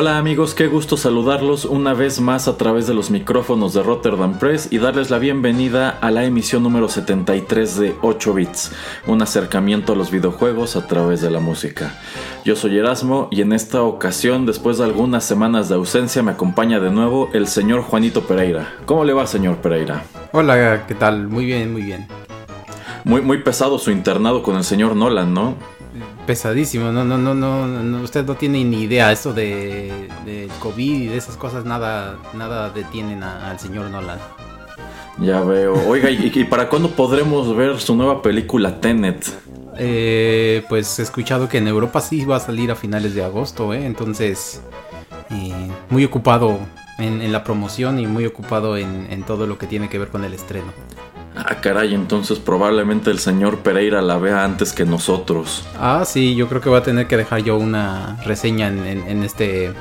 Hola amigos, qué gusto saludarlos una vez más a través de los micrófonos de Rotterdam Press y darles la bienvenida a la emisión número 73 de 8 bits, un acercamiento a los videojuegos a través de la música. Yo soy Erasmo y en esta ocasión, después de algunas semanas de ausencia, me acompaña de nuevo el señor Juanito Pereira. ¿Cómo le va, señor Pereira? Hola, ¿qué tal? Muy bien, muy bien. Muy, muy pesado su internado con el señor Nolan, ¿no? Pesadísimo. No, no, no, no, usted no tiene ni idea. Esto de, de COVID y de esas cosas nada, nada detienen al señor Nolan. Ya veo. Oiga, ¿y, para cuándo podremos ver su nueva película Tenet? Eh, pues he escuchado que en Europa sí va a salir a finales de agosto, ¿eh? Entonces, eh, muy ocupado en, la promoción y muy ocupado en todo lo que tiene que ver con el estreno. Ah, caray, entonces probablemente el señor Pereira la vea antes que nosotros. Ah, sí, yo creo que voy a tener que dejar yo una reseña en, este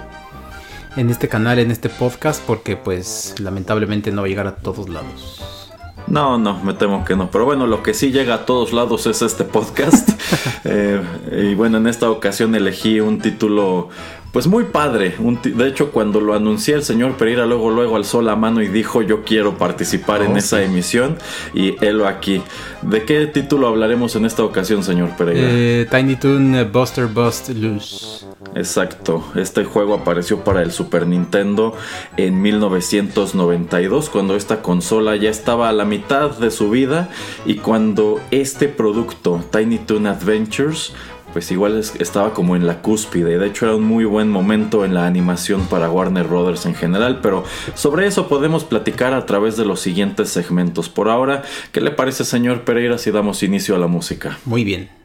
en este canal, en este podcast, porque pues lamentablemente no va a llegar a todos lados. No, no, me temo que no. Pero bueno, lo que sí llega a todos lados es este podcast. Eh, y bueno, en esta ocasión elegí un título pues muy padre. de hecho, cuando lo anuncié el señor Pereira, luego, luego alzó la mano y dijo yo quiero participar en oh, esa emisión. Y él aquí. ¿De qué título hablaremos en esta ocasión, señor Pereira? Eh, Tiny Toon eh, Buster Bust Loose. Exacto. Este juego apareció para el Super Nintendo en 1992, cuando esta consola ya estaba a la mitad de su vida y cuando este producto, Tiny Toon Adventures, pues igual estaba como en la cúspide. De hecho era un muy buen momento en la animación para Warner Brothers en general. Pero sobre eso podemos platicar a través de los siguientes segmentos. Por ahora, ¿qué le parece señor Pereira si damos inicio a la música? Muy bien.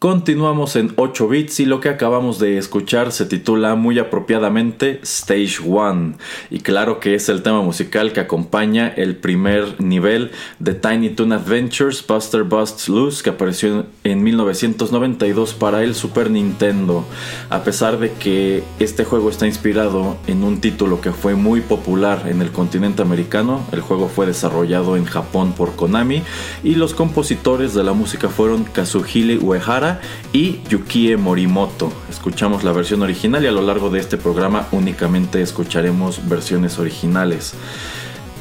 Continuamos en 8 bits y lo que acabamos de escuchar se titula muy apropiadamente Stage 1 y claro que es el tema musical que acompaña el primer nivel de Tiny Toon Adventures Buster Busts Loose que apareció en 1992 para el Super Nintendo. A pesar de que este juego está inspirado en un título que fue muy popular en el continente americano, el juego fue desarrollado en Japón por Konami y los compositores de la música fueron Kazuhide Uehara y Yukie Morimoto. Escuchamos la versión original y a lo largo de este programa únicamente escucharemos versiones originales.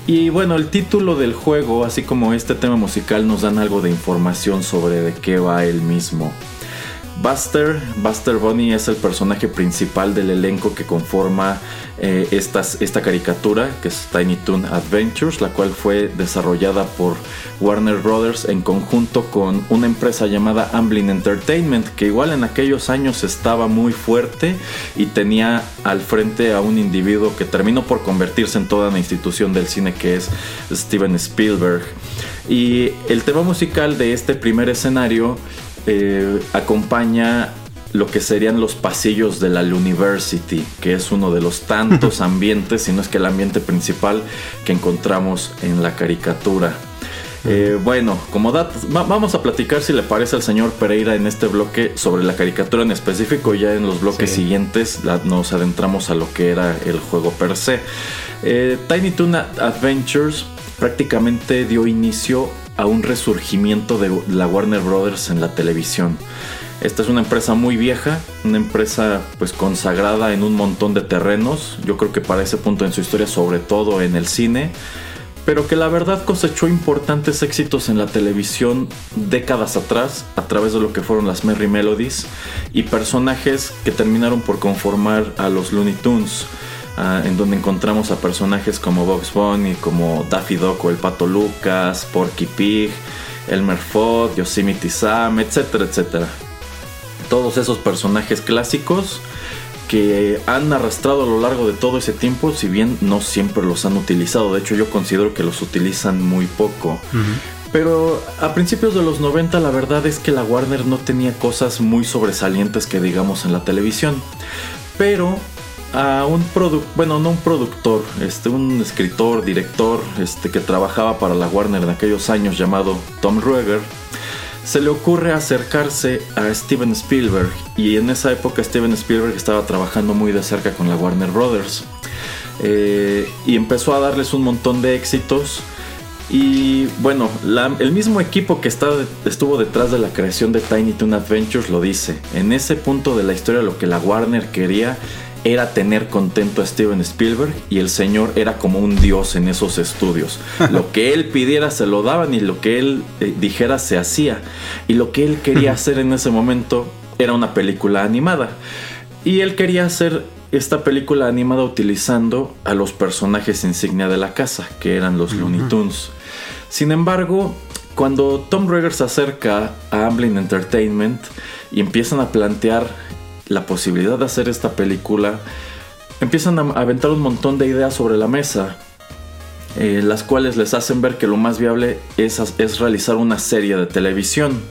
Y bueno, el título del juego, así como este tema musical, nos dan algo de información sobre de qué va el mismo. Buster, Buster Bunny es el personaje principal del elenco que conforma eh, esta caricatura, que es Tiny Toon Adventures, la cual fue desarrollada por Warner Brothers en conjunto con una empresa llamada Amblin Entertainment, que igual en aquellos años estaba muy fuerte y tenía al frente a un individuo que terminó por convertirse en toda una institución del cine que es Steven Spielberg. Y el tema musical de este primer escenario eh, acompaña lo que serían los pasillos de la University, que es uno de los tantos ambientes, si no es que el ambiente principal que encontramos en la caricatura. Eh, bueno, como datos, vamos a platicar si le parece al señor Pereira en este bloque sobre la caricatura en específico. Ya en los bloques siguientes nos adentramos a lo que era el juego per se. Eh, Tiny Toon Adventures prácticamente dio inicio a un resurgimiento de la Warner Brothers en la televisión. Esta es una empresa muy vieja, una empresa pues consagrada en un montón de terrenos, yo creo que para ese punto en su historia, sobre todo en el cine, pero que la verdad cosechó importantes éxitos en la televisión décadas atrás a través de lo que fueron las Merry Melodies y personajes que terminaron por conformar a los Looney Tunes. Ah, en donde encontramos a personajes como Bugs Bunny, como Daffy Duck o el Pato Lucas, Porky Pig, Elmer Fudd, Yosemite Sam, etcétera, etcétera. Todos esos personajes clásicos que han arrastrado a lo largo de todo ese tiempo, si bien no siempre los han utilizado, de hecho yo considero que los utilizan muy poco. Pero a principios de los 90 la verdad es que la Warner no tenía cosas muy sobresalientes que digamos en la televisión. Pero a un productor, bueno, no un productor, este, un escritor, director, este, que trabajaba para la Warner en aquellos años llamado Tom Ruegger, se le ocurre acercarse a Steven Spielberg. Y en esa época Steven Spielberg estaba trabajando muy de cerca con la Warner Brothers. Eh, y empezó a darles un montón de éxitos. Y bueno, el mismo equipo que estuvo detrás de la creación de Tiny Toon Adventures lo dice. En ese punto de la historia lo que la Warner quería era tener contento a Steven Spielberg y el señor era como un dios en esos estudios. lo que él pidiera se lo daban y lo que él eh, dijera se hacía. Y lo que él quería hacer en ese momento era una película animada. Y él quería hacer esta película animada utilizando a los personajes insignia de la casa, que eran los Looney Tunes. Sin embargo, cuando Tom Ruegger se acerca a Amblin Entertainment y empiezan a plantear la posibilidad de hacer esta película, empiezan a aventar un montón de ideas sobre la mesa, eh, las cuales les hacen ver que lo más viable es, es realizar una serie de televisión.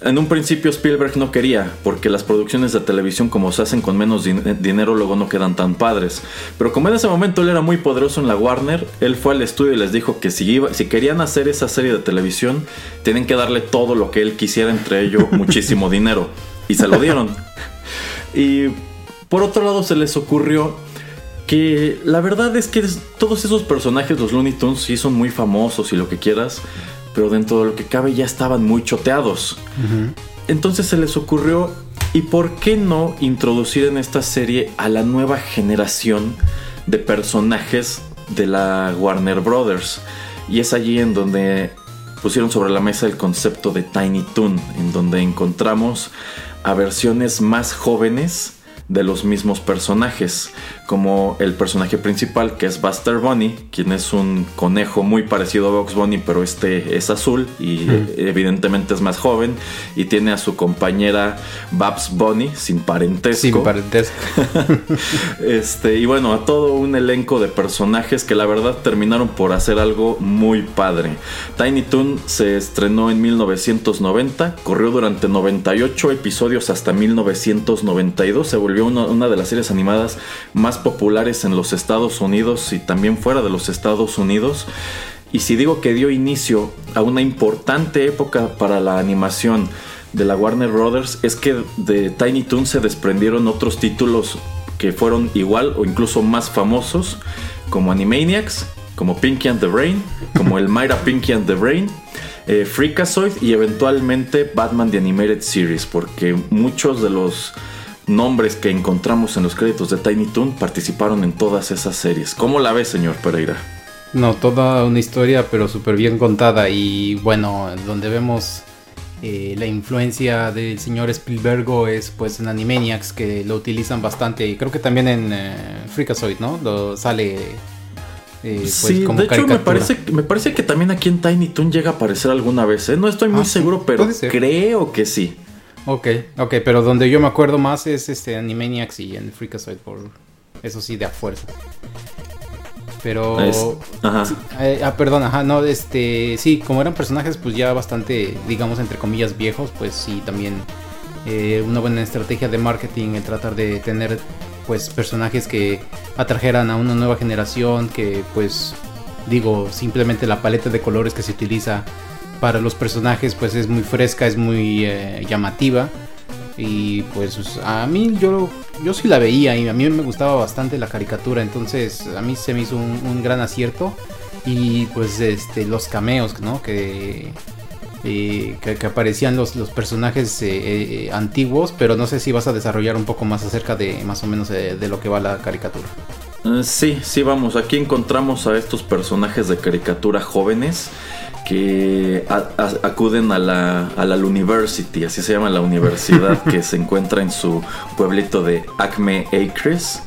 En un principio Spielberg no quería, porque las producciones de televisión como se hacen con menos dinero luego no quedan tan padres. Pero como en ese momento él era muy poderoso en la Warner, él fue al estudio y les dijo que si, si querían hacer esa serie de televisión, tienen que darle todo lo que él quisiera, entre ello muchísimo dinero. Y se lo dieron. Y por otro lado se les ocurrió que la verdad es que todos esos personajes, los Looney Tunes, sí son muy famosos y lo que quieras, pero dentro de lo que cabe ya estaban muy choteados. Entonces se les ocurrió, ¿y por qué no introducir en esta serie a la nueva generación de personajes de la Warner Brothers? Y es allí en donde pusieron sobre la mesa el concepto de Tiny Toon, en donde encontramos a versiones más jóvenes de los mismos personajes, como el personaje principal que es Buster Bunny, quien es un conejo muy parecido a Box Bunny, pero este es azul y evidentemente es más joven, y tiene a su compañera Babs Bunny, sin parentesco. Sin parentesco. este, y bueno, a todo un elenco de personajes que la verdad terminaron por hacer algo muy padre. Tiny Toon se estrenó en 1990, corrió durante 98 episodios hasta 1992, se volvió una, de las series animadas más populares en los Estados Unidos y también fuera de los Estados Unidos. Y si digo que dio inicio a una importante época para la animación de la Warner Brothers, es que de Tiny Toon se desprendieron otros títulos que fueron igual o incluso más famosos, como Animaniacs, como Pinky and the Brain, como el Myra Pinky and the Brain, eh, Freakazoid y eventualmente Batman The Animated Series, porque muchos de los nombres que encontramos en los créditos de Tiny Toon participaron en todas esas series. ¿Cómo la ves, señor Pereira? No, toda una historia, pero súper bien contada. Y bueno, donde vemos eh, la influencia del señor Spielberg es pues en Animaniacs, que lo utilizan bastante. Y creo que también en eh, Freakazoid, ¿no? Lo sale. Eh, pues, sí, de hecho me parece, me parece que también aquí en Tiny Toon llega a aparecer alguna vez. No estoy muy ah, seguro, pero creo que sí. Ok, ok, pero donde yo me acuerdo más es este Animaniacs y en Freakazoid, por eso sí, de a fuerza. Pero. ajá. Eh, ah, perdón, ajá, no, este. Sí, como eran personajes, pues ya bastante, digamos, entre comillas, viejos, pues sí, también. Eh, una buena estrategia de marketing el tratar de tener, pues, personajes que atrajeran a una nueva generación, que, pues, digo, simplemente la paleta de colores que se utiliza para los personajes, pues, es muy fresca, es muy eh, llamativa. Y pues a mí yo, yo sí la veía y a mí me gustaba bastante la caricatura, entonces a mí se me hizo un, gran acierto. Y pues este los cameos, ¿no? Que, eh, que, aparecían los, los personajes eh, antiguos, pero no sé si vas a desarrollar un poco más acerca de más o menos de lo que va la caricatura. sí, sí, vamos, aquí encontramos a estos personajes de caricatura jóvenes que acuden a la, a la University, así se llama la universidad que se encuentra en su pueblito de Acme Acres,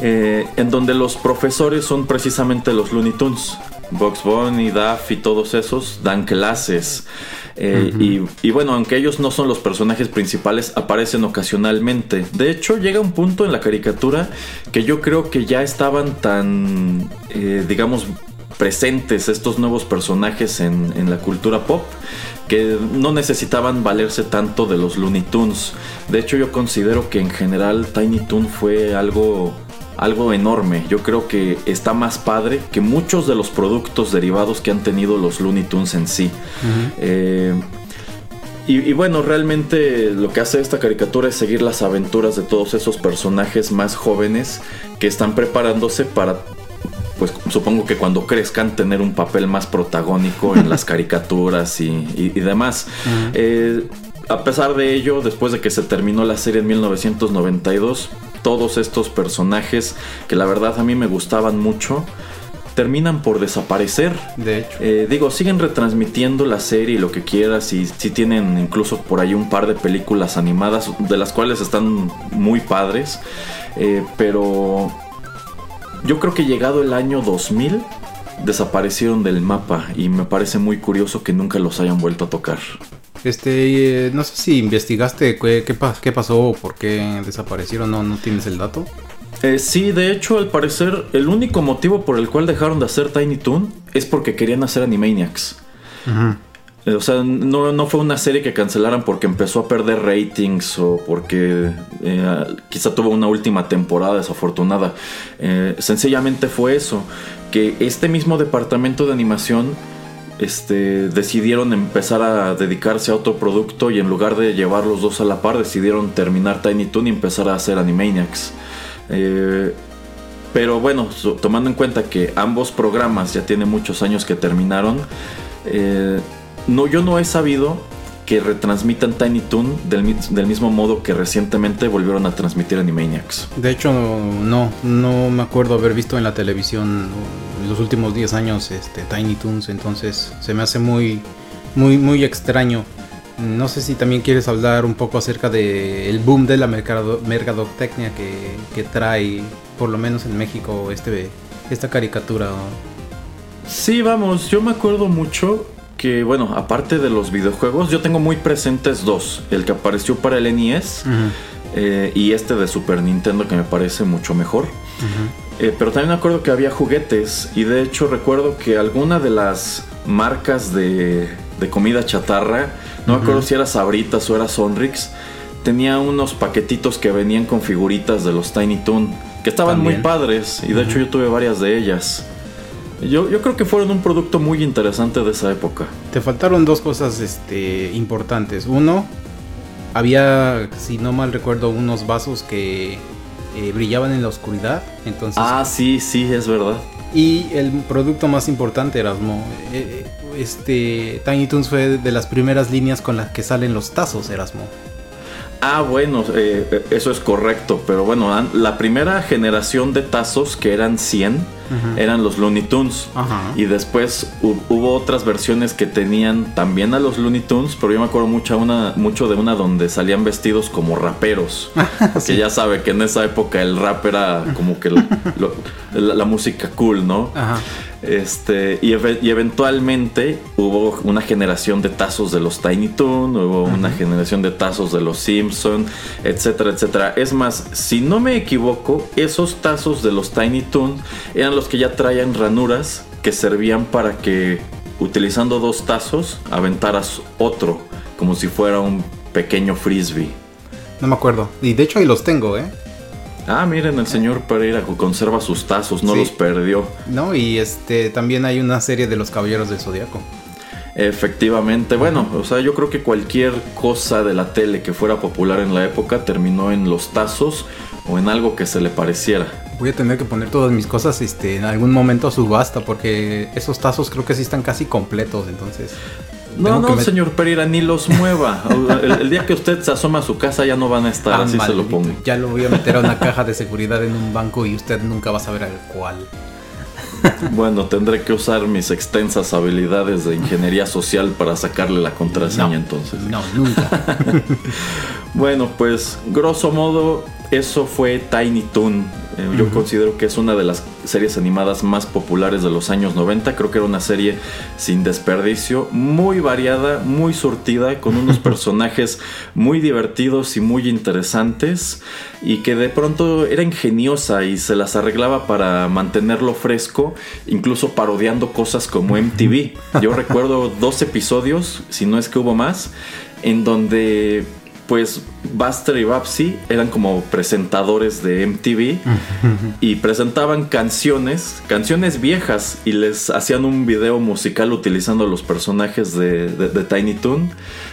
eh, en donde los profesores son precisamente los Looney Tunes. Bugs Bunny, Duff y todos esos dan clases. Eh, y, y, bueno, aunque ellos no son los personajes principales, aparecen ocasionalmente. De hecho, llega un punto en la caricatura que yo creo que ya estaban tan, eh, digamos, presentes estos nuevos personajes en, la cultura pop que no necesitaban valerse tanto de los Looney Tunes. De hecho, yo considero que en general Tiny Toon fue algo, algo enorme. Yo creo que está más padre que muchos de los productos derivados que han tenido los Looney Tunes en sí. Eh, y, y, bueno, realmente lo que hace esta caricatura es seguir las aventuras de todos esos personajes más jóvenes que están preparándose para pues supongo que cuando crezcan tener un papel más protagónico en las caricaturas y, demás. Eh, a pesar de ello, después de que se terminó la serie en 1992, todos estos personajes que la verdad a mí me gustaban mucho, terminan por desaparecer. De hecho. Eh, digo, siguen retransmitiendo la serie y lo que quieras. Y sí tienen incluso por ahí un par de películas animadas, de las cuales están muy padres. Eh, pero yo creo que llegado el año 2000 desaparecieron del mapa y me parece muy curioso que nunca los hayan vuelto a tocar. Este, eh, no sé si investigaste qué, qué, pasó o por qué desaparecieron, ¿no, no tienes el dato? Eh, sí, de hecho, al parecer, el único motivo por el cual dejaron de hacer Tiny Toon es porque querían hacer Animaniacs. Ajá. Eh, o sea, no, fue una serie que cancelaran porque empezó a perder ratings o porque eh, quizá tuvo una última temporada desafortunada. Eh, sencillamente fue eso, que este mismo departamento de animación este, decidieron empezar a dedicarse a otro producto y en lugar de llevar los dos a la par decidieron terminar Tiny Toon y empezar a hacer Animaniacs. pero bueno, tomando en cuenta que ambos programas ya tienen muchos años que terminaron, no, yo no he sabido que retransmitan Tiny Toon del, mismo modo que recientemente volvieron a transmitir Animaniacs. De hecho, no, no me acuerdo haber visto en la televisión en los últimos 10 años este, Tiny Toons, entonces se me hace muy, muy, muy extraño. No sé si también quieres hablar un poco acerca del boom de la mercadotecnia que, que trae, por lo menos en México, este, esta caricatura. Sí, vamos, yo me acuerdo mucho que, bueno, aparte de los videojuegos, yo tengo muy presentes dos. El que apareció para el NES eh, y este de Super Nintendo que me parece mucho mejor. Eh, pero también me acuerdo que había juguetes y de hecho recuerdo que alguna de las marcas de, comida chatarra, no me acuerdo si era Sabritas o era Sonrix, tenía unos paquetitos que venían con figuritas de los Tiny Toon, que estaban muy padres y de hecho yo tuve varias de ellas. Yo, creo que fueron un producto muy interesante de esa época. Te faltaron dos cosas este, importantes. Uno, había, si no mal recuerdo, unos vasos que eh, brillaban en la oscuridad. Entonces, ah, sí, sí, es verdad. Y el producto más importante, Erasmo. Eh, este, Tiny Toons fue de las primeras líneas con las que salen los tazos, Erasmo. Ah, bueno, eh, eso es correcto, pero bueno, la primera generación de tazos, que eran 100, eran los Looney Tunes. Y después hubo otras versiones que tenían también a los Looney Tunes, pero yo me acuerdo mucho, una, mucho de una donde salían vestidos como raperos. Que ya sabe que en esa época el rap era como que la, música cool, ¿no? Ajá. Este, y, eventualmente hubo una generación de tazos de los Tiny Toon, hubo una generación de tazos de los Simpson, etcétera, etcétera. Es más, si no me equivoco, esos tazos de los Tiny Toon eran los que ya traían ranuras que servían para que utilizando dos tazos aventaras otro, como si fuera un pequeño frisbee. No me acuerdo. Y de hecho ahí los tengo, ¿eh? Ah, miren, el señor Pereira conserva sus tazos, no los perdió. No, y este también hay una serie de los Caballeros del Zodiaco. Efectivamente, bueno, o sea, yo creo que cualquier cosa de la tele que fuera popular en la época terminó en los tazos o en algo que se le pareciera. Voy a tener que poner todas mis cosas este, en algún momento a subasta porque esos tazos creo que sí están casi completos, entonces. No, no, señor Pereira, ni los mueva. El, día que usted se asoma a su casa ya no van a estar, así se lo pongo. Ya lo voy a meter a una caja de seguridad en un banco y usted nunca va a saber al cuál. Bueno, tendré que usar mis extensas habilidades de ingeniería social para sacarle la contraseña entonces. No, nunca. bueno, pues grosso modo eso fue Tiny Toon. Eh, yo considero que es una de las series animadas más populares de los años 90. Creo que era una serie sin desperdicio, muy variada, muy surtida, con unos personajes muy divertidos y muy interesantes. Y que de pronto era ingeniosa y se las arreglaba para mantenerlo fresco, incluso parodiando cosas como MTV. Yo recuerdo dos episodios, si no es que hubo más, en donde pues Buster y Babsy eran como presentadores de MTV y presentaban canciones, canciones viejas y les hacían un video musical utilizando los personajes de, Tiny Toon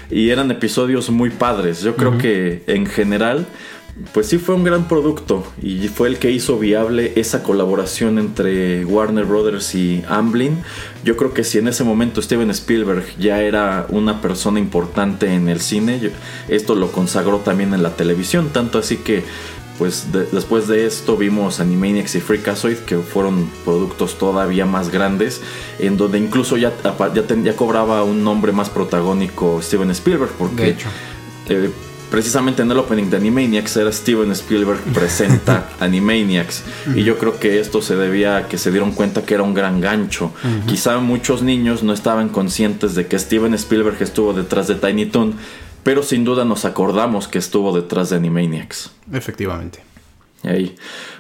y eran episodios muy padres. Yo creo que en general pues sí fue un gran producto y fue el que hizo viable esa colaboración entre Warner Brothers y Amblin. Yo creo que si en ese momento Steven Spielberg ya era una persona importante en el cine, esto lo consagró también en la televisión, tanto así que pues después de esto vimos Animaniacs y Freakazoid que fueron productos todavía más grandes en donde incluso ya, ya, cobraba un nombre más protagónico Steven Spielberg porque hecho. Eh, precisamente en el opening de Animaniacs era Steven Spielberg presenta Animaniacs. Y yo creo que esto se debía a que se dieron cuenta que era un gran gancho. Quizá muchos niños no estaban conscientes de que Steven Spielberg estuvo detrás de Tiny Toon, pero sin duda nos acordamos que estuvo detrás de Animaniacs. Efectivamente. Ahí.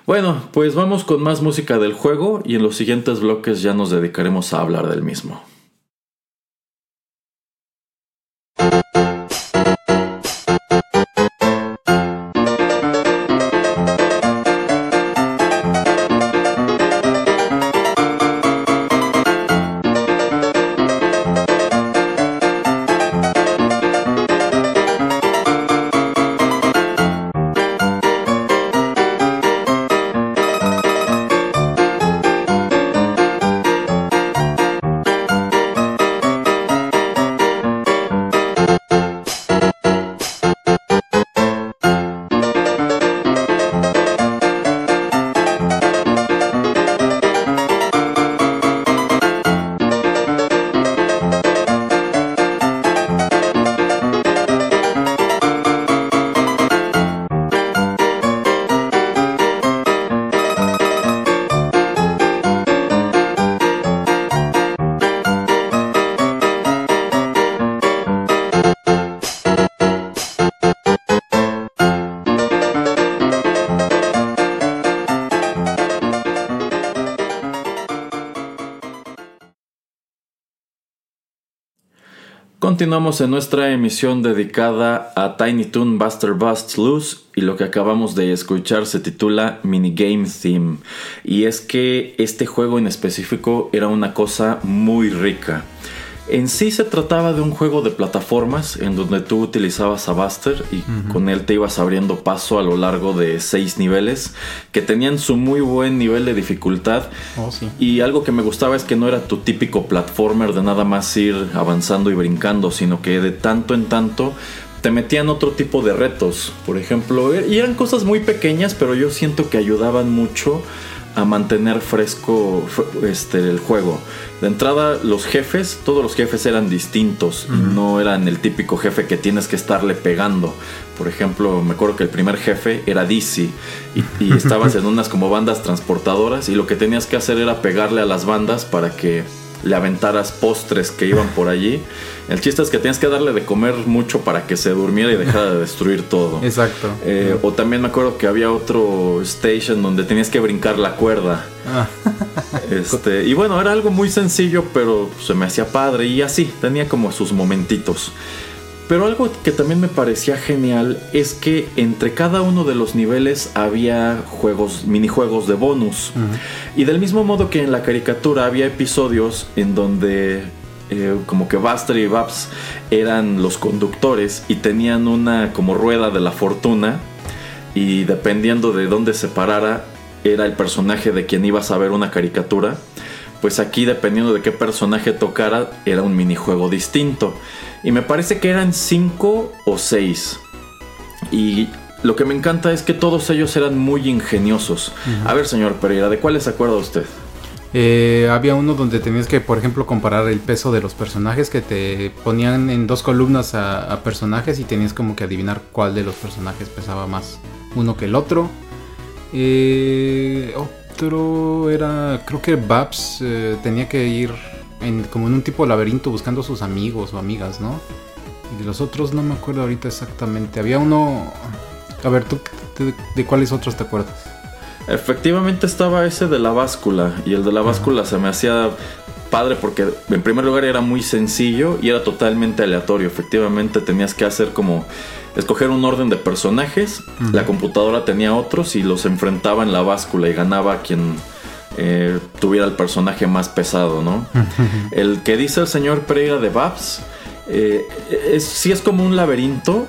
Bueno, pues vamos con más música del juego y en los siguientes bloques ya nos dedicaremos a hablar del mismo. Continuamos en nuestra emisión dedicada a Tiny Toon Buster Busts Loose y lo que acabamos de escuchar se titula Minigame Theme y es que este juego en específico era una cosa muy rica. En sí se trataba de un juego de plataformas en donde tú utilizabas a Buster y con él te ibas abriendo paso a lo largo de seis niveles que tenían su muy buen nivel de dificultad. Oh, y algo que me gustaba es que no era tu típico platformer de nada más ir avanzando y brincando, sino que de tanto en tanto te metían otro tipo de retos, por ejemplo, y eran cosas muy pequeñas, pero yo siento que ayudaban mucho a mantener fresco este, el juego. De entrada, los jefes, todos los jefes eran distintos no eran el típico jefe que tienes que estarle pegando. Por ejemplo, me acuerdo que el primer jefe era Dizzy y, y estabas en unas como bandas transportadoras y lo que tenías que hacer era pegarle a las bandas para que le aventaras postres que iban por allí. El chiste es que tienes que darle de comer mucho para que se durmiera y dejara de destruir todo. Exacto. Eh, o también me acuerdo que había otro station donde tenías que brincar la cuerda. Ah. Este, y bueno, era algo muy sencillo, pero se me hacía padre y así, tenía como sus momentitos. Pero algo que también me parecía genial es que entre cada uno de los niveles había juegos, minijuegos de bonus. Y del mismo modo que en la caricatura había episodios en donde eh, como que Buster y Babs eran los conductores y tenían una como rueda de la fortuna y dependiendo de dónde se parara era el personaje de quien ibas a ver una caricatura. Pues aquí dependiendo de qué personaje tocara era un minijuego distinto. Y me parece que eran cinco o seis. Y lo que me encanta es que todos ellos eran muy ingeniosos. A ver, señor Pereira, ¿de cuáles se acuerda usted? Eh, había uno donde tenías que, por ejemplo, comparar el peso de los personajes que te ponían en dos columnas a, personajes y tenías como que adivinar cuál de los personajes pesaba más uno que el otro. Eh, otro era, creo que Babs eh, tenía que ir como en un tipo de laberinto buscando sus amigos o amigas, ¿no? Y de los otros no me acuerdo ahorita exactamente. Había uno... A ver, ¿tú de, cuáles otros te acuerdas? Efectivamente estaba ese de la báscula y el de la báscula se me hacía padre porque en primer lugar era muy sencillo y era totalmente aleatorio. Efectivamente tenías que hacer como escoger un orden de personajes, la computadora tenía otros y los enfrentaba en la báscula y ganaba quien eh, tuviera el personaje más pesado, ¿no? el que dice el señor Pereira de Babs, eh, es, sí es como un laberinto,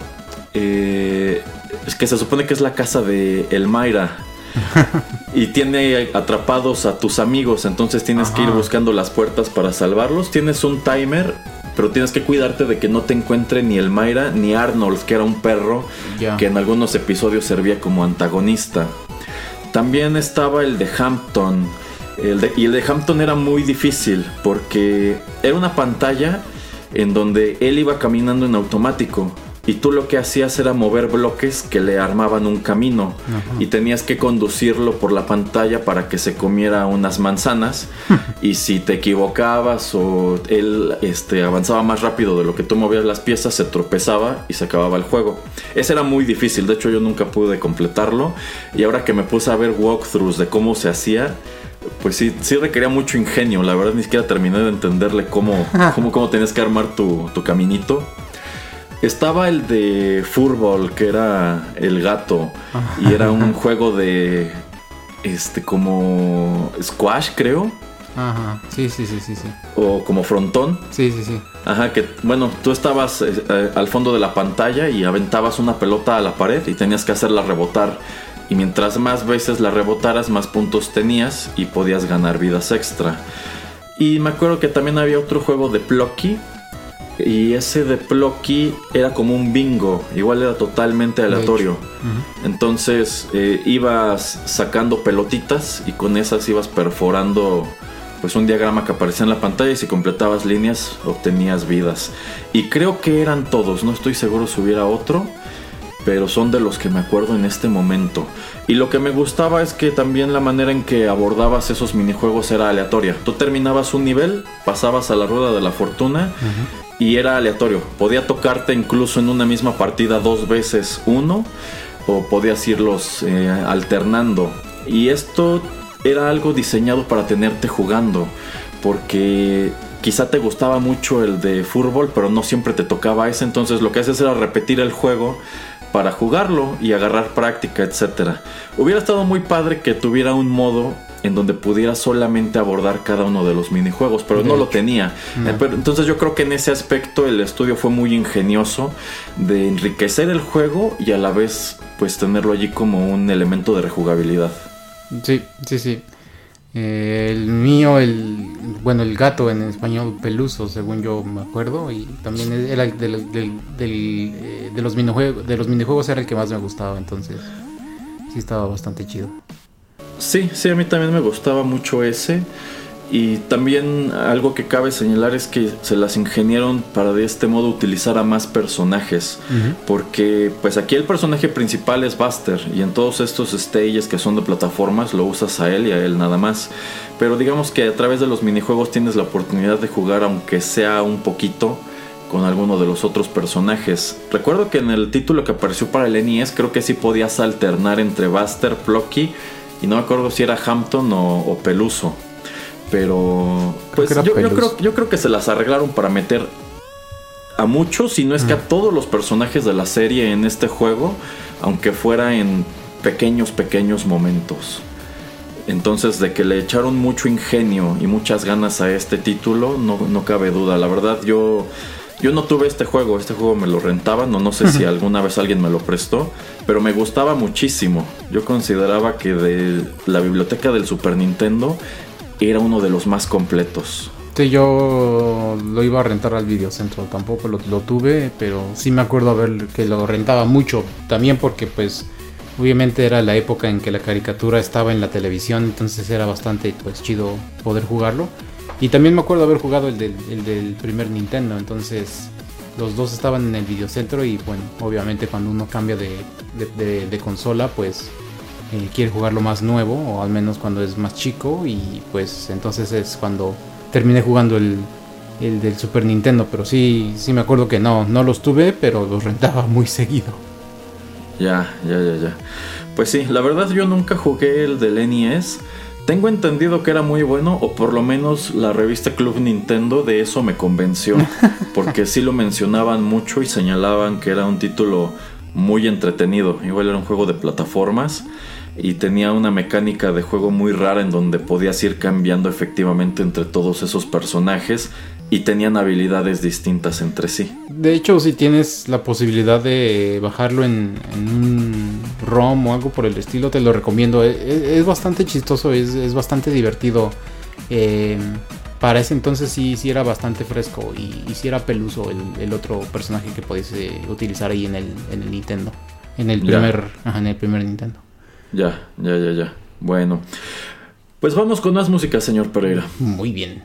eh, es que se supone que es la casa de Elmaira. y tiene atrapados a tus amigos, entonces tienes que ir buscando las puertas para salvarlos. Tienes un timer, pero tienes que cuidarte de que no te encuentre ni Elmaira ni Arnold, que era un perro que en algunos episodios servía como antagonista. También estaba el de Hampton. y el de Hampton era muy difícil porque era una pantalla en donde él iba caminando en automático y tú lo que hacías era mover bloques que le armaban un camino y tenías que conducirlo por la pantalla para que se comiera unas manzanas y si te equivocabas o él este, avanzaba más rápido de lo que tú movías las piezas se tropezaba y se acababa el juego. Ese era muy difícil, de hecho yo nunca pude completarlo y ahora que me puse a ver walkthroughs de cómo se hacía, pues sí, sí requería mucho ingenio. La verdad ni siquiera terminé de entenderle cómo, cómo, cómo tenías que armar tu, tu caminito. Estaba el de Furball, que era el gato. Y era un juego de. Este, como. Squash, creo. Ajá, sí, sí, sí, sí, sí. O como frontón. Sí, sí, sí. Ajá, que bueno, tú estabas eh, eh, al fondo de la pantalla y aventabas una pelota a la pared y tenías que hacerla rebotar. Y mientras más veces la rebotaras, más puntos tenías y podías ganar vidas extra. Y me acuerdo que también había otro juego de Plucky y ese de Plucky era como un bingo, igual era totalmente aleatorio. Entonces eh, ibas sacando pelotitas y con esas ibas perforando pues un diagrama que aparecía en la pantalla y si completabas líneas obtenías vidas. Y creo que eran todos, no estoy seguro si hubiera otro, pero son de los que me acuerdo en este momento. Y lo que me gustaba es que también la manera en que abordabas esos minijuegos era aleatoria. Tú terminabas un nivel, pasabas a la rueda de la fortuna y era aleatorio. Podía tocarte incluso en una misma partida dos veces uno o podías irlos eh, alternando. Y esto era algo diseñado para tenerte jugando porque quizá te gustaba mucho el de fútbol, pero no siempre te tocaba ese, entonces lo que haces era repetir el juego para jugarlo y agarrar práctica, etc. Hubiera estado muy padre que tuviera un modo en donde pudiera solamente abordar cada uno de los minijuegos, pero no lo tenía. Eh, entonces yo creo que en ese aspecto el estudio fue muy ingenioso de enriquecer el juego y a la vez pues tenerlo allí como un elemento de rejugabilidad. Sí, sí, sí. Eh, el mío, el bueno, el gato en español peluso, según yo me acuerdo, y también era del, eh, de los minijuegos, de los minijuegos era el que más me gustaba, entonces sí estaba bastante chido. Sí, sí, a mí también me gustaba mucho ese. Y también algo que cabe señalar es que se las ingeniaron para de este modo utilizar a más personajes. Porque pues aquí el personaje principal es Buster y en todos estos stages que son de plataformas lo usas a él y a él nada más. Pero digamos que a través de los minijuegos tienes la oportunidad de jugar aunque sea un poquito con alguno de los otros personajes. Recuerdo que en el título que apareció para el NES creo que sí podías alternar entre Buster, Plucky y no me acuerdo si era Hampton o Peluso. Pero pues yo, creo, yo creo que se las arreglaron para meter a muchos, si no es que a todos los personajes de la serie en este juego, aunque fuera en pequeños, pequeños momentos. Entonces, de que le echaron mucho ingenio y muchas ganas a este título, no, no cabe duda. La verdad, yo, yo no tuve este juego, este juego me lo rentaban, no, no sé si alguna vez alguien me lo prestó, pero me gustaba muchísimo. Yo consideraba que de la biblioteca del Super Nintendo era uno de los más completos. Sí, yo lo iba a rentar al videocentro, tampoco lo, tuve, pero sí me acuerdo a ver que lo rentaba mucho, también porque pues obviamente era la época en que la caricatura estaba en la televisión, entonces era bastante pues chido poder jugarlo. Y también me acuerdo haber jugado el del, primer Nintendo, entonces los dos estaban en el videocentro y bueno, obviamente cuando uno cambia de, consola pues eh, quiere jugar lo más nuevo, o al menos cuando es más chico, y pues entonces es cuando terminé jugando el, el del Super Nintendo, pero sí, sí me acuerdo que no, no los tuve, pero los rentaba muy seguido. Ya, ya, ya, ya. Pues sí, la verdad yo nunca jugué el del NES. Tengo entendido que era muy bueno, o por lo menos la revista Club Nintendo de eso me convenció, porque sí lo mencionaban mucho y señalaban que era un título muy entretenido. Igual era un juego de plataformas y tenía una mecánica de juego muy rara en donde podías ir cambiando efectivamente entre todos esos personajes y tenían habilidades distintas entre sí. De hecho, si tienes la posibilidad de bajarlo en, un ROM o algo por el estilo, te lo recomiendo. E, e, es, bastante chistoso, es, bastante divertido. Eh, para ese entonces sí, sí era bastante fresco y, y sí era peluso el, otro personaje que podías eh, utilizar ahí en el, en el Nintendo. En el primer, en el primer Nintendo. Ya, ya, ya, ya. Bueno. Pues vamos con más música, señor Pereira. Muy bien.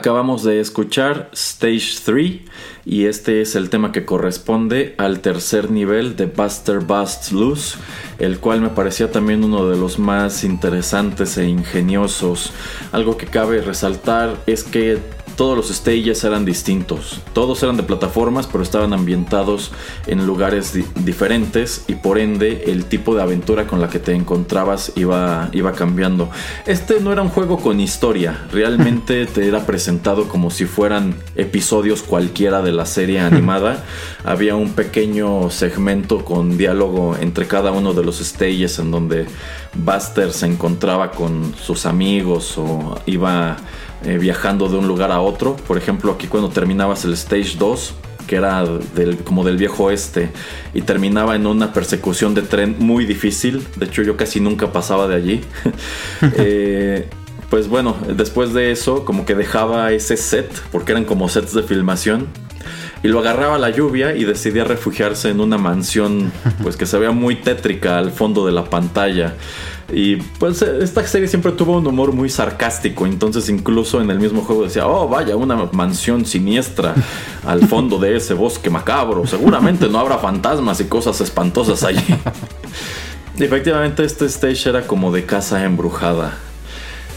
Acabamos de escuchar Stage 3 y este es el tema que corresponde al tercer nivel de Buster Busts Loose, el cual me parecía también uno de los más interesantes e ingeniosos. Algo que cabe resaltar es que todos los stages eran distintos. Todos eran de plataformas, pero estaban ambientados en lugares diferentes y por ende el tipo de aventura con la que te encontrabas iba, iba cambiando. Este no era un juego con historia, realmente te era presentado como si fueran episodios cualquiera de la serie animada. Había un pequeño segmento con diálogo entre cada uno de los stages en donde Buster se encontraba con sus amigos o iba eh, viajando de un lugar a otro. Por ejemplo, aquí cuando terminabas el Stage 2, que era del, como del viejo oeste, y terminaba en una persecución de tren muy difícil. De hecho, yo casi nunca pasaba de allí. Eh, pues bueno, después de eso, como que dejaba ese set, porque eran como sets de filmación. Y lo agarraba la lluvia y decidía refugiarse en una mansión, pues que se veía muy tétrica al fondo de la pantalla. Y pues esta serie siempre tuvo un humor muy sarcástico, entonces incluso en el mismo juego decía, oh vaya, una mansión siniestra al fondo de ese bosque macabro, seguramente no habrá fantasmas y cosas espantosas allí. efectivamente este stage era como de casa embrujada.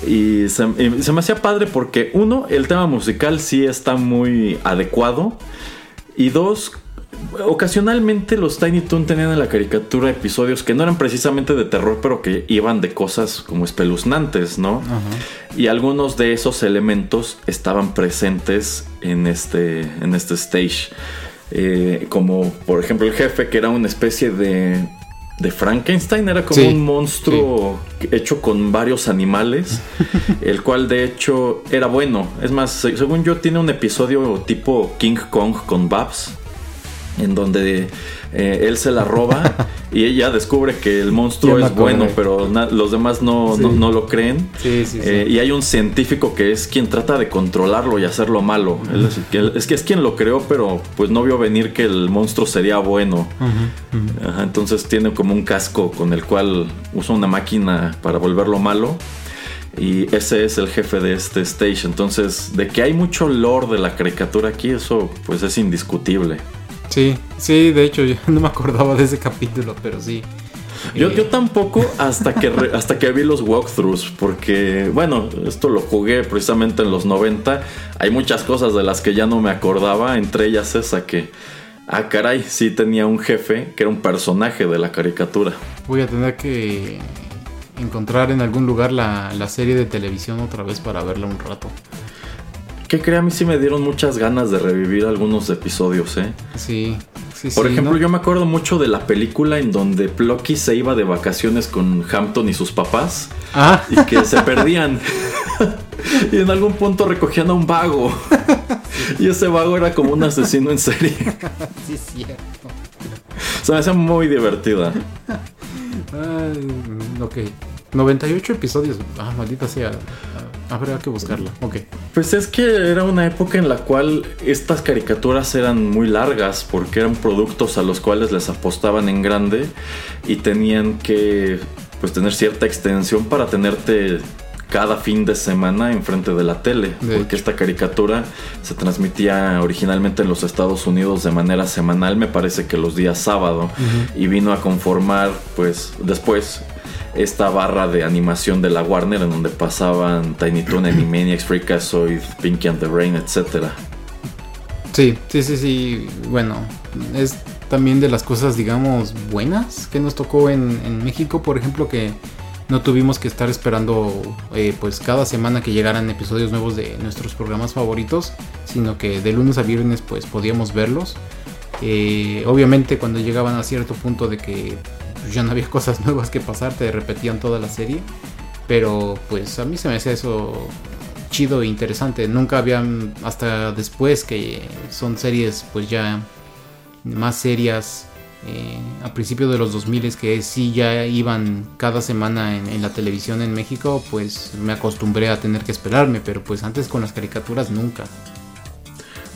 Y se, y se, me hacía padre porque uno, el tema musical sí está muy adecuado. Y dos, Ocasionalmente los Tiny Toon tenían en la caricatura episodios que no eran precisamente de terror, pero que iban de cosas como espeluznantes, ¿no? Y algunos de esos elementos estaban presentes en este, en este stage. Eh, como por ejemplo el jefe, que era una especie de, de Frankenstein, era como un monstruo hecho con varios animales, el cual de hecho era bueno. Es más, según yo, tiene un episodio tipo King Kong con Babs en donde eh, él se la roba y ella descubre que el monstruo es bueno, pero los demás no, no, lo creen. Eh, y hay un científico que es quien trata de controlarlo y hacerlo malo. es, que es quien lo creó, pero pues no vio venir que el monstruo sería bueno. entonces tiene como un casco con el cual usa una máquina para volverlo malo. Y ese es el jefe de este stage. Entonces, de que hay mucho lore de la caricatura aquí, eso pues es indiscutible. Sí, sí, de hecho yo no me acordaba de ese capítulo, pero sí. Yo, yo tampoco hasta que, hasta que vi los walkthroughs, porque, bueno, esto lo jugué precisamente en los 90. Hay muchas cosas de las que ya no me acordaba, entre ellas esa que, ah, caray, sí tenía un jefe que era un personaje de la caricatura. Voy a tener que encontrar en algún lugar la, la serie de televisión otra vez para verla un rato. ¿Qué cree? A mí sí me dieron muchas ganas de revivir algunos episodios, ¿eh? Sí. Sí, Por ejemplo, yo me acuerdo mucho de la película en donde Plucky se iba de vacaciones con Hampton y sus papás ah. y que se perdían. y en algún punto recogían a un vago. y ese vago era como un asesino en serie. sí, es cierto. Se me hacía muy divertida. Ay, ok. 98 episodios. Ah, maldita sea. Habrá que buscarla. Ok. Pues es que era una época en la cual estas caricaturas eran muy largas porque eran productos a los cuales les apostaban en grande y tenían que pues tener cierta extensión para tenerte cada fin de semana enfrente de la tele, porque esta caricatura se transmitía originalmente en los Estados Unidos de manera semanal, me parece que los días sábado, y vino a conformar, pues después esta barra de animación de la Warner en donde pasaban Tiny Toon, Animaniacs, Freakazoid, Pinky and the Rain, etc. Sí, sí, sí, sí. Bueno, es también de las cosas, digamos, buenas que nos tocó en, México, por ejemplo, que no tuvimos que estar esperando eh, pues cada semana que llegaran episodios nuevos de nuestros programas favoritos, sino que de lunes a viernes pues podíamos verlos. Eh, obviamente cuando llegaban a cierto punto de que ya no había cosas nuevas que pasar, te repetían toda la serie. Pero pues a mí se me hacía eso chido e interesante. Nunca habían, hasta después que son series pues ya más serias, eh, a principios de los 2000 que sí ya iban cada semana en, la televisión en México, pues me acostumbré a tener que esperarme, pero pues antes con las caricaturas nunca.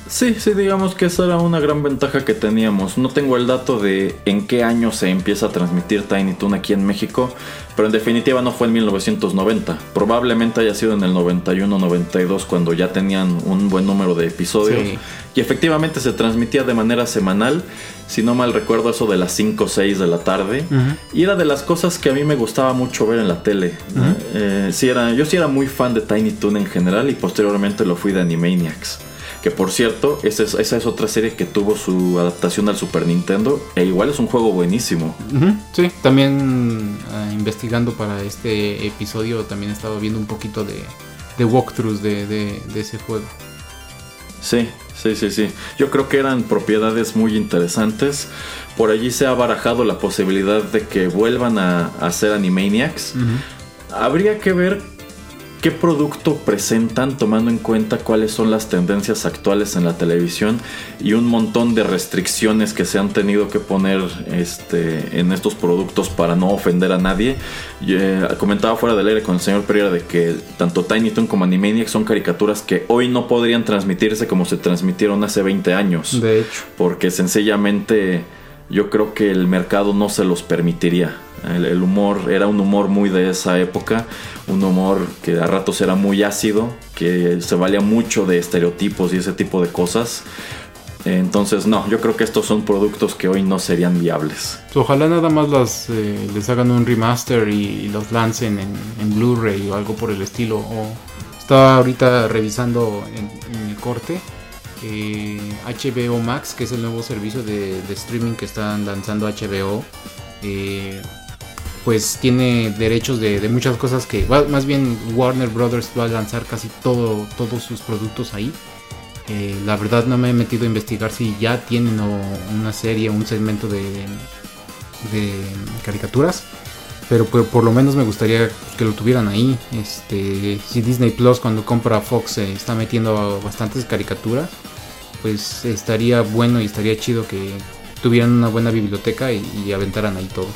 Sí, sí, digamos que esa era una gran ventaja que teníamos. No tengo el dato de en qué año se empieza a transmitir Tiny Toon aquí en México, pero en definitiva no fue en 1990. Probablemente haya sido en el 91-92 cuando ya tenían un buen número de episodios. Y efectivamente se transmitía de manera semanal, si no mal recuerdo eso de las 5 o 6 de la tarde. Y era de las cosas que a mí me gustaba mucho ver en la tele. Eh, era, yo sí era muy fan de Tiny Toon en general y posteriormente lo fui de Animaniacs. Que por cierto, esa es, otra serie que tuvo su adaptación al Super Nintendo. E igual es un juego buenísimo. Sí, también ah, investigando para este episodio también estaba viendo un poquito de, de walkthroughs de, de, ese juego. Sí, sí, sí, sí. Yo creo que eran propiedades muy interesantes. Por allí se ha barajado la posibilidad de que vuelvan a, hacer Animaniacs. Habría que ver qué producto presentan tomando en cuenta cuáles son las tendencias actuales en la televisión y un montón de restricciones que se han tenido que poner este, en estos productos para no ofender a nadie. Eh, comentaba fuera del aire con el señor Pereira de que tanto Tiny Toon como Animaniacs son caricaturas que hoy no podrían transmitirse como se transmitieron hace 20 años. De hecho. Porque sencillamente yo creo que el mercado no se los permitiría. El, humor era un humor muy de esa época, un humor que a ratos era muy ácido, que se valía mucho de estereotipos y ese tipo de cosas. Entonces, no, yo creo que estos son productos que hoy no serían viables. Ojalá nada más las, eh, les hagan un remaster y, los lancen en, Blu-ray o algo por el estilo. O estaba ahorita revisando en, el corte HBO eh, Max, que es el nuevo servicio de, streaming que están lanzando HBO. Eh, pues tiene derechos de, muchas cosas que más bien Warner Brothers va a lanzar casi todo, todos sus productos ahí. Eh, la verdad no me he metido a investigar si ya tienen una serie, un segmento de caricaturas. Pero por, lo menos me gustaría que lo tuvieran ahí. Este, si Disney Plus cuando compra Fox está metiendo bastantes caricaturas, pues estaría bueno y estaría chido que tuvieran una buena biblioteca y aventaran ahí todo.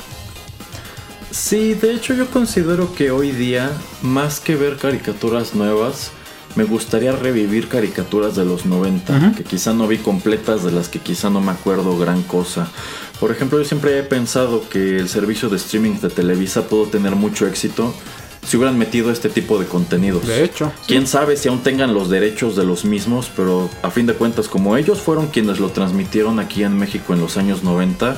Sí, de hecho yo considero que hoy día, más que ver caricaturas nuevas, me gustaría revivir caricaturas de los 90, que quizá no vi completas, de las que quizá no me acuerdo gran cosa. Por ejemplo, yo siempre he pensado que el servicio de streaming de Televisa pudo tener mucho éxito si hubieran metido este tipo de contenidos. De hecho. Quién sabe si aún tengan los derechos de los mismos, pero a fin de cuentas, como ellos fueron quienes lo transmitieron aquí en México en los años 90,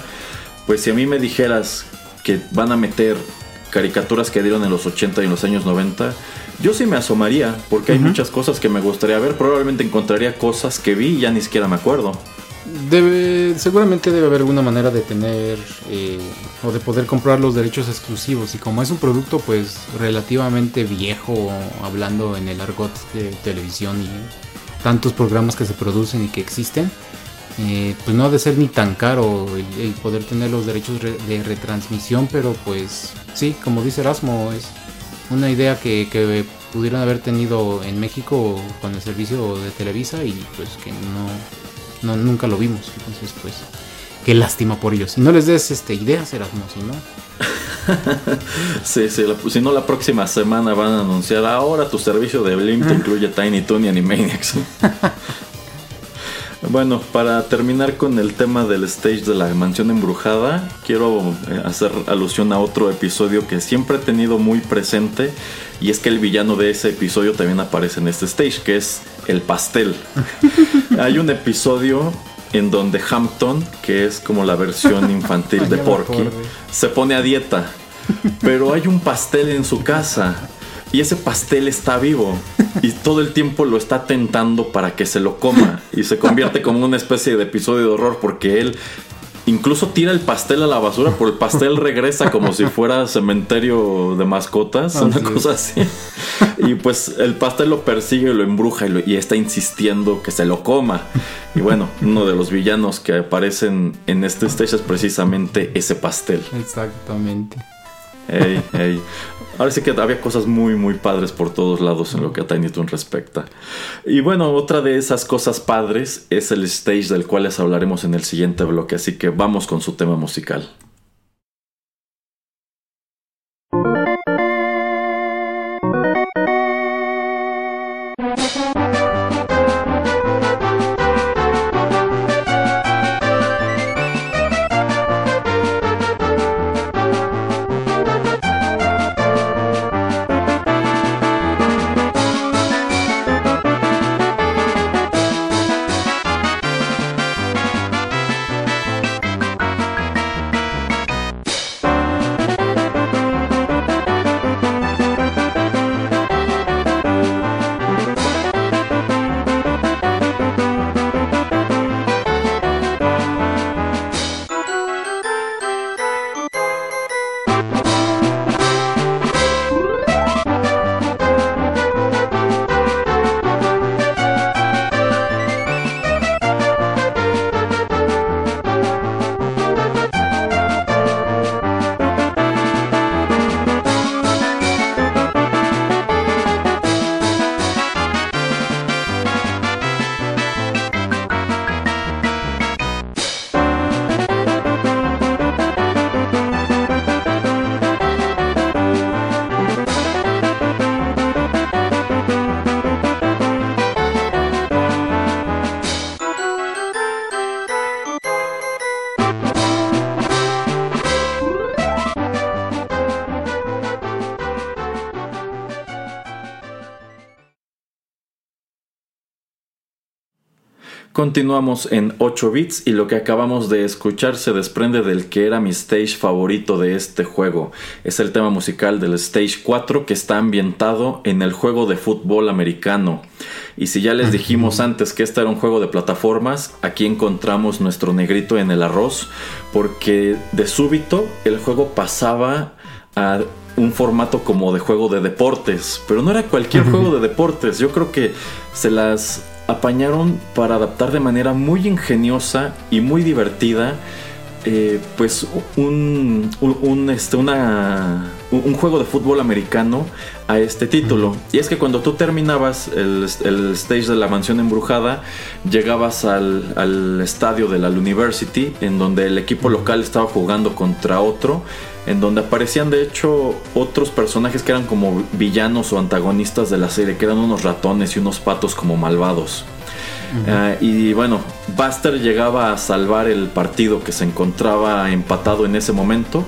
pues si a mí me dijeras que van a meter caricaturas que dieron en los 80 y en los años 90, yo sí me asomaría, porque hay muchas cosas que me gustaría ver. Probablemente encontraría cosas que vi y ya ni siquiera me acuerdo. Debe, seguramente debe haber alguna manera de tener eh, o de poder comprar los derechos exclusivos. Y como es un producto, pues relativamente viejo, hablando en el argot de televisión y tantos programas que se producen y que existen, eh, pues no ha de ser ni tan caro el, poder tener los derechos de retransmisión, pero pues sí, como dice Erasmo, es una idea que, pudieron haber tenido en México con el servicio de Televisa y pues que no, nunca lo vimos. Entonces pues qué lástima por ellos. No les des este, ideas, Erasmo, si no... sí, sí, si no la próxima semana van a anunciar ahora tu servicio de Blim te incluye Tiny Toon y Animaniacs. Bueno, para terminar con el tema del stage de la mansión embrujada, quiero eh, hacer alusión a otro episodio que siempre he tenido muy presente y es que el villano de ese episodio también aparece en este stage, que es el pastel. Hay un episodio en donde Hampton, que es como la versión infantil de Porky, se pone a dieta, pero hay un pastel en su casa y ese pastel está vivo y todo el tiempo lo está tentando para que se lo coma y se convierte como una especie de episodio de horror porque él incluso tira el pastel a la basura, pero el pastel regresa como si fuera cementerio de mascotas, una cosa así. Y pues el pastel lo persigue y lo embruja y, está insistiendo que se lo coma. Y bueno, uno de los villanos que aparecen en este stage es precisamente ese pastel. Exactamente. Ey, ey. Ahora sí que había cosas muy, muy padres por todos lados en lo que a Tiny Toon respecta. Y bueno, otra de esas cosas padres es el stage del cual les hablaremos en el siguiente bloque, así que vamos con su tema musical. Continuamos en 8 bits y lo que acabamos de escuchar se desprende del que era mi stage favorito de este juego. Es el tema musical del stage 4 que está ambientado en el juego de fútbol americano. Y si ya les dijimos antes que este era un juego de plataformas, aquí encontramos nuestro negrito en el arroz porque de súbito el juego pasaba a un formato como de juego de deportes, pero no era cualquier juego de deportes, yo creo que se las apañaron para adaptar de manera muy ingeniosa y muy divertida eh, pues un, un, este, una, un, juego de fútbol americano a este título. Y es que cuando tú terminabas el, el stage de la mansión embrujada, llegabas al, al, estadio de la University, en donde el equipo local estaba jugando contra otro, en donde aparecían de hecho otros personajes que eran como villanos o antagonistas de la serie, que eran unos ratones y unos patos como malvados. Ah, y bueno, Buster llegaba a salvar el partido que se encontraba empatado en ese momento.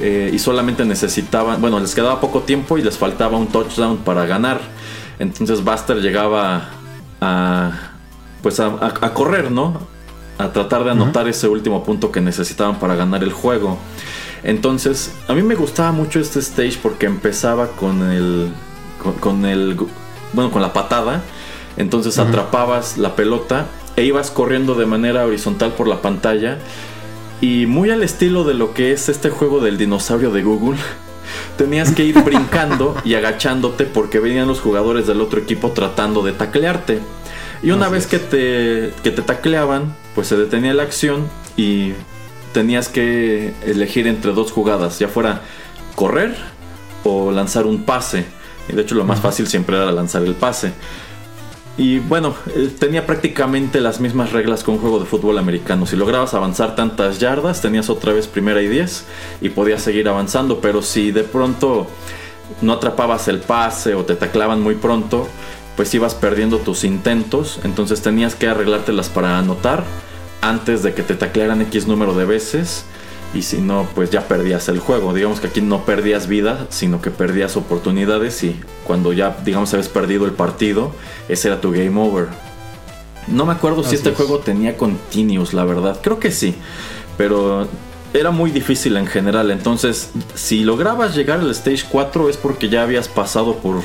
Eh, y solamente necesitaban, bueno, les quedaba poco tiempo y les faltaba un touchdown para ganar. Entonces Buster llegaba a, pues a, correr, ¿no? A tratar de anotar ese último punto que necesitaban para ganar el juego. Entonces, a mí me gustaba mucho este stage porque empezaba con el, con el, bueno, con la patada entonces atrapabas la pelota e ibas corriendo de manera horizontal por la pantalla. Y muy al estilo de lo que es este juego del dinosaurio de Google, tenías que ir brincando y agachándote porque venían los jugadores del otro equipo tratando de taclearte. Y una vez que te, que te tacleaban, pues se detenía la acción y tenías que elegir entre dos jugadas, ya fuera correr o lanzar un pase. Y de hecho lo más fácil siempre era lanzar el pase. Y bueno, eh, tenía prácticamente las mismas reglas que un juego de fútbol americano. Si lograbas avanzar tantas yardas, tenías otra vez primera y 10 y podías seguir avanzando. Pero si de pronto no atrapabas el pase o te taclaban muy pronto, pues ibas perdiendo tus intentos. Entonces tenías que arreglártelas para anotar antes de que te taclearan X número de veces y si no, pues ya perdías el juego. Digamos que aquí no perdías vida, sino que perdías oportunidades y cuando ya, digamos, habías perdido el partido, ese era tu game over. No me acuerdo si este juego tenía continuous, la verdad. Creo que sí, pero era muy difícil en general. Entonces, si lograbas llegar al stage 4 es porque ya habías pasado por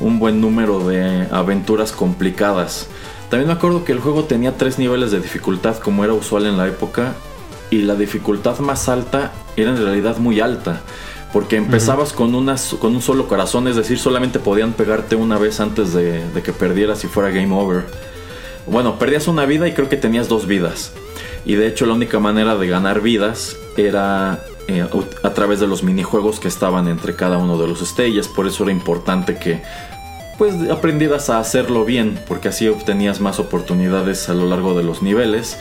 un buen número de aventuras complicadas. También me acuerdo que el juego tenía tres niveles de dificultad como era usual en la época y la dificultad más alta era en realidad muy alta. Porque empezabas con, con un solo corazón, es decir, solamente podían pegarte una vez antes de, que perdieras y fuera game over. Bueno, perdías una vida y creo que tenías dos vidas. Y de hecho la única manera de ganar vidas era eh, a través de los minijuegos que estaban entre cada uno de los stages. Por eso era importante que pues aprendieras a hacerlo bien, porque así obtenías más oportunidades a lo largo de los niveles.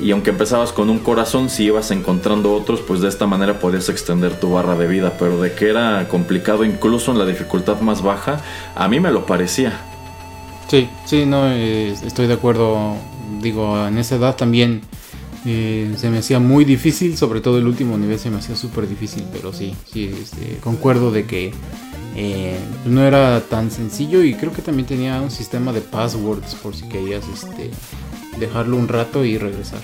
Y aunque empezabas con un corazón, si ibas encontrando otros, pues de esta manera podías extender tu barra de vida. Pero de que era complicado incluso en la dificultad más baja, a mí me lo parecía. Sí, sí, no, eh, estoy de acuerdo. Digo, en esa edad también eh, se me hacía muy difícil, sobre todo el último nivel se me hacía súper difícil, pero sí, sí, este, concuerdo de que eh, no era tan sencillo y creo que también tenía un sistema de passwords por si querías este, dejarlo un rato y regresar.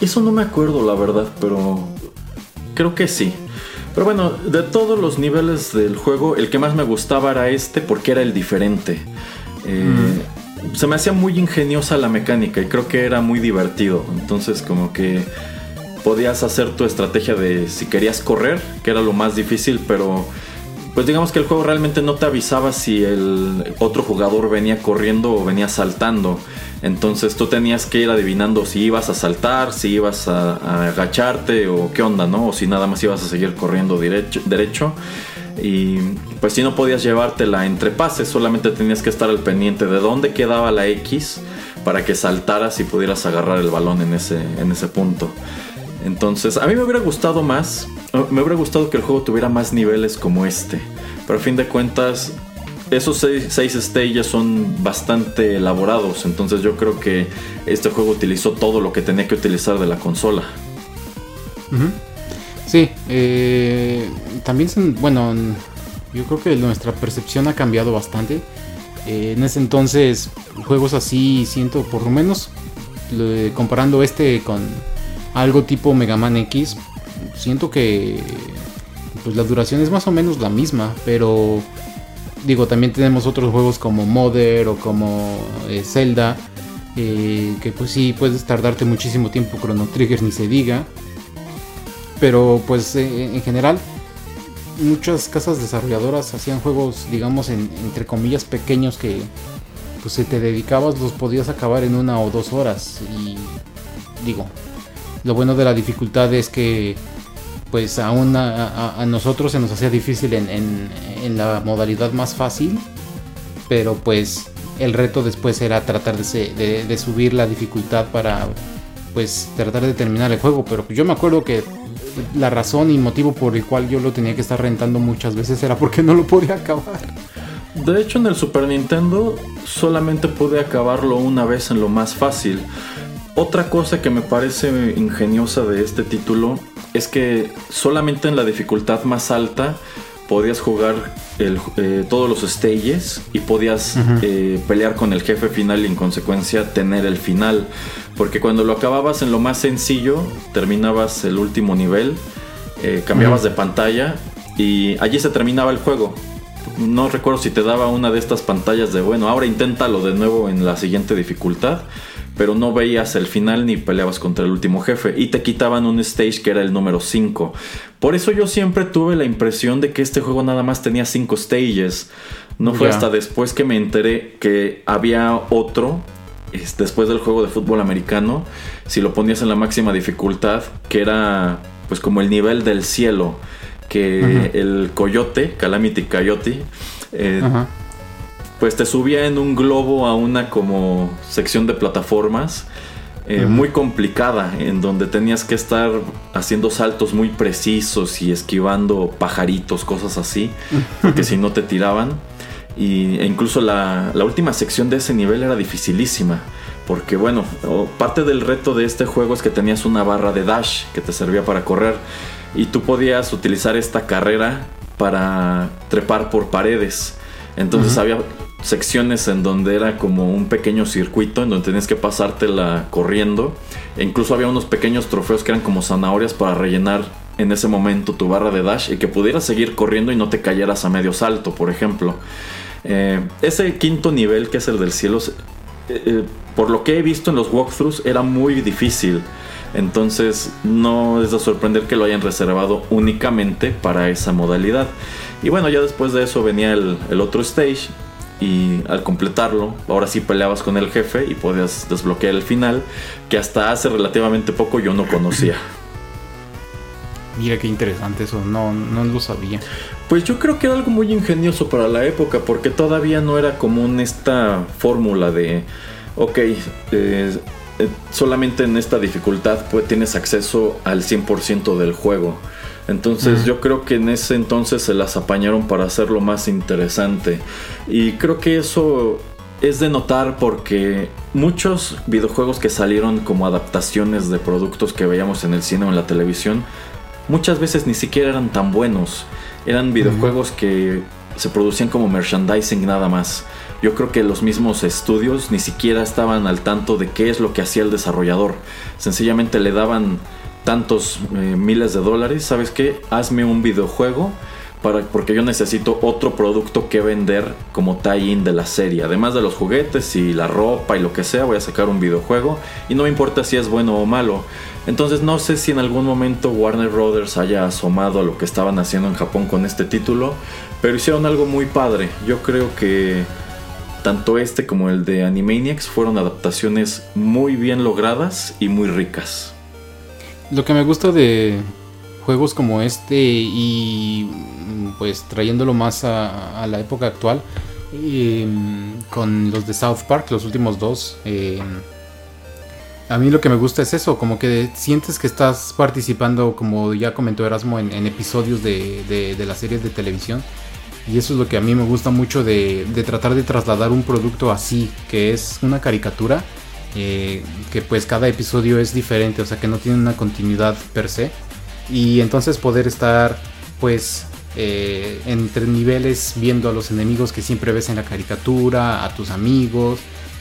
Eso no me acuerdo la verdad, pero creo que sí. Pero bueno, de todos los niveles del juego, el que más me gustaba era este porque era el diferente. Eh, se me hacía muy ingeniosa la mecánica y creo que era muy divertido. Entonces como que podías hacer tu estrategia de si querías correr, que era lo más difícil, pero pues digamos que el juego realmente no te avisaba si el otro jugador venía corriendo o venía saltando. Entonces tú tenías que ir adivinando si ibas a saltar, si ibas a, agacharte o qué onda, ¿no? O si nada más ibas a seguir corriendo derecho, derecho. Y pues si no podías llevártela entre pases, solamente tenías que estar al pendiente de dónde quedaba la X para que saltaras y pudieras agarrar el balón en ese, en ese punto. Entonces, a mí me hubiera gustado más, me hubiera gustado que el juego tuviera más niveles como este. Pero a fin de cuentas, esos seis, stages son bastante elaborados. Entonces yo creo que este juego utilizó todo lo que tenía que utilizar de la consola. Sí, eh, también, bueno, yo creo que nuestra percepción ha cambiado bastante. Eh, en ese entonces, juegos así, siento, por lo menos comparando este con algo tipo Mega Man X, siento que pues la duración es más o menos la misma, pero digo, también tenemos otros juegos como Mother o como eh, Zelda, eh, que pues sí puedes tardarte muchísimo tiempo, Chrono Trigger ni se diga, pero pues eh, en general muchas casas desarrolladoras hacían juegos, digamos, entre comillas pequeños que pues si te dedicabas los podías acabar en una o dos horas y digo, lo bueno de la dificultad es que pues aún a, nosotros se nos hacía difícil en, la modalidad más fácil, pero pues el reto después era tratar de, subir la dificultad para pues tratar de terminar el juego, pero yo me acuerdo que la razón y motivo por el cual yo lo tenía que estar rentando muchas veces era porque no lo podía acabar. De hecho en el Super Nintendo solamente pude acabarlo una vez en lo más fácil. Otra cosa que me parece ingeniosa de este título es que solamente en la dificultad más alta podías jugar eh, todos los stages y podías eh, pelear con el jefe final y en consecuencia tener el final. Porque cuando lo acababas en lo más sencillo, terminabas el último nivel, eh, cambiabas de pantalla y allí se terminaba el juego. No recuerdo si te daba una de estas pantallas de bueno, ahora inténtalo de nuevo en la siguiente dificultad pero no veías el final ni peleabas contra el último jefe y te quitaban un stage que era el número 5. Por eso yo siempre tuve la impresión de que este juego nada más tenía 5 stages. No fue hasta después que me enteré que había otro después del juego de fútbol americano, si lo ponías en la máxima dificultad, que era pues como el nivel del cielo, que el coyote, Calamity Coyote, eh, pues te subía en un globo a una como sección de plataformas eh, muy complicada, en donde tenías que estar haciendo saltos muy precisos y esquivando pajaritos, cosas así, porque si no te tiraban. Y, e incluso la, la, última sección de ese nivel era dificilísima, porque bueno, parte del reto de este juego es que tenías una barra de dash que te servía para correr, y tú podías utilizar esta carrera para trepar por paredes. Entonces había secciones en donde era como un pequeño circuito en donde tenías que pasártela corriendo. E incluso había unos pequeños trofeos que eran como zanahorias para rellenar en ese momento tu barra de dash y que pudieras seguir corriendo y no te cayeras a medio salto, por ejemplo. Eh, ese quinto nivel, que es el del cielo, eh, eh, por lo que he visto en los walkthroughs, era muy difícil. Entonces no es de sorprender que lo hayan reservado únicamente para esa modalidad. Y bueno, ya después de eso venía el, el otro stage, y al completarlo, ahora sí peleabas con el jefe y podías desbloquear el final, que hasta hace relativamente poco yo no conocía. Mira qué interesante eso, no, no lo sabía. Pues yo creo que era algo muy ingenioso para la época, porque todavía no era común esta fórmula de, ok, eh, solamente en esta dificultad pues, tienes acceso al 100% del juego. Entonces yo creo que en ese entonces se las apañaron para hacerlo más interesante. Y creo que eso es de notar porque muchos videojuegos que salieron como adaptaciones de productos que veíamos en el cine o en la televisión, muchas veces ni siquiera eran tan buenos. Eran videojuegos que se producían como merchandising nada más. Yo creo que los mismos estudios ni siquiera estaban al tanto de qué es lo que hacía el desarrollador. Sencillamente le daban tantos eh, miles de dólares, ¿sabes qué? Hazme un videojuego para, porque yo necesito otro producto que vender como tie-in de la serie. Además de los juguetes y la ropa y lo que sea, voy a sacar un videojuego y no me importa si es bueno o malo. Entonces no sé si en algún momento Warner Brothers haya asomado a lo que estaban haciendo en Japón con este título, pero hicieron algo muy padre. Yo creo que tanto este como el de Animaniacs fueron adaptaciones muy bien logradas y muy ricas. Lo que me gusta de juegos como este y pues trayéndolo más a, la época actual em, con los de South Park, los últimos dos. Em, a mí lo que me gusta es eso, como que sientes que estás participando, como ya comentó Erasmo, en, episodios de, de, las series de televisión. Y eso es lo que a mí me gusta mucho de, de tratar de trasladar un producto así, que es una caricatura eh, que pues cada episodio es diferente, o sea que no tiene una continuidad per se. Y entonces poder estar pues eh, entre niveles viendo a los enemigos que siempre ves en la caricatura, a tus amigos,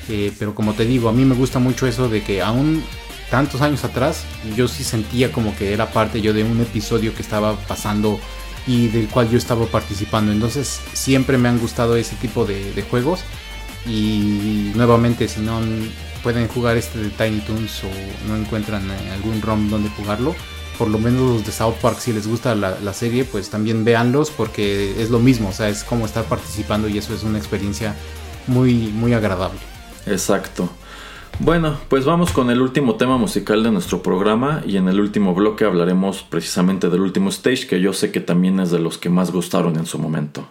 Eh, pero como te digo, a mí me gusta mucho eso de que aún tantos años atrás yo sí sentía como que era parte yo de un episodio que estaba pasando y del cual yo estaba participando. Entonces siempre me han gustado ese tipo de, juegos. Y nuevamente, si no pueden jugar este de Tiny Toons o no encuentran eh, algún ROM donde jugarlo, por lo menos los de South Park, si les gusta la, la, serie, pues también véanlos porque es lo mismo, o sea, es como estar participando y eso es una experiencia muy, muy agradable. Exacto. Bueno, pues vamos con el último tema musical de nuestro programa y en el último bloque hablaremos precisamente del último stage que yo sé que también es de los que más gustaron en su momento.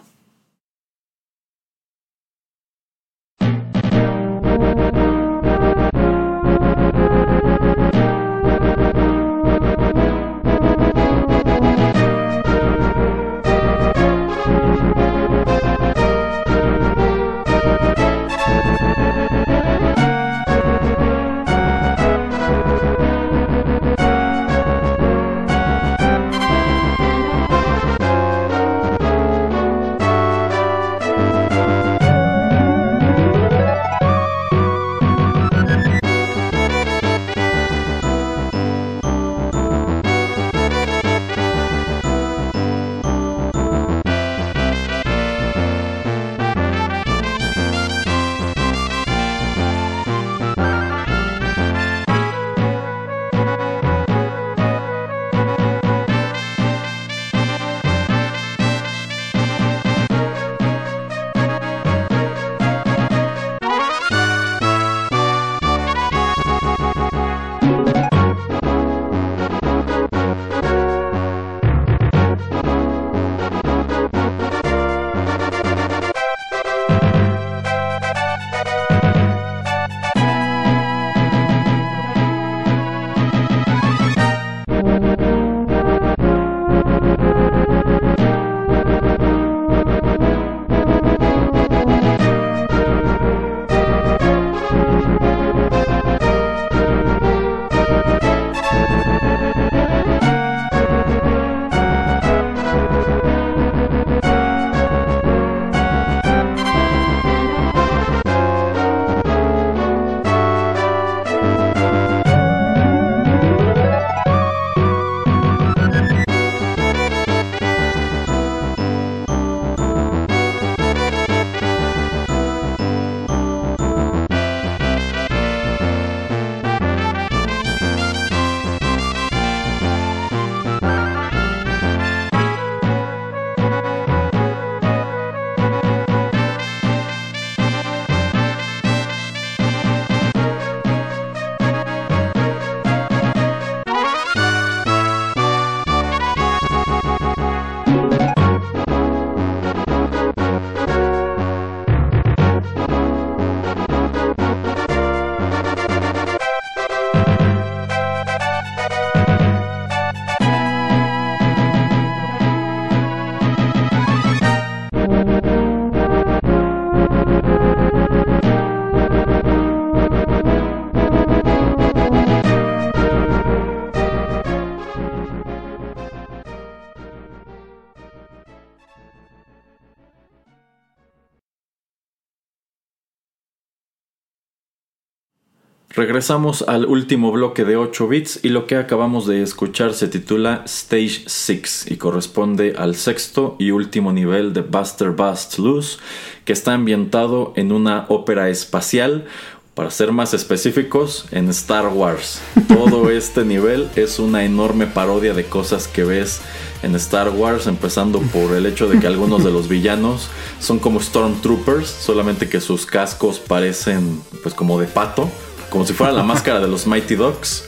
Regresamos al último bloque de 8 bits y lo que acabamos de escuchar se titula Stage 6 y corresponde al sexto y último nivel de Buster Bust Loose que está ambientado en una ópera espacial, para ser más específicos, en Star Wars. Todo este nivel es una enorme parodia de cosas que ves en Star Wars, empezando por el hecho de que algunos de los villanos son como Stormtroopers, solamente que sus cascos parecen pues como de pato como si fuera la máscara de los Mighty Ducks.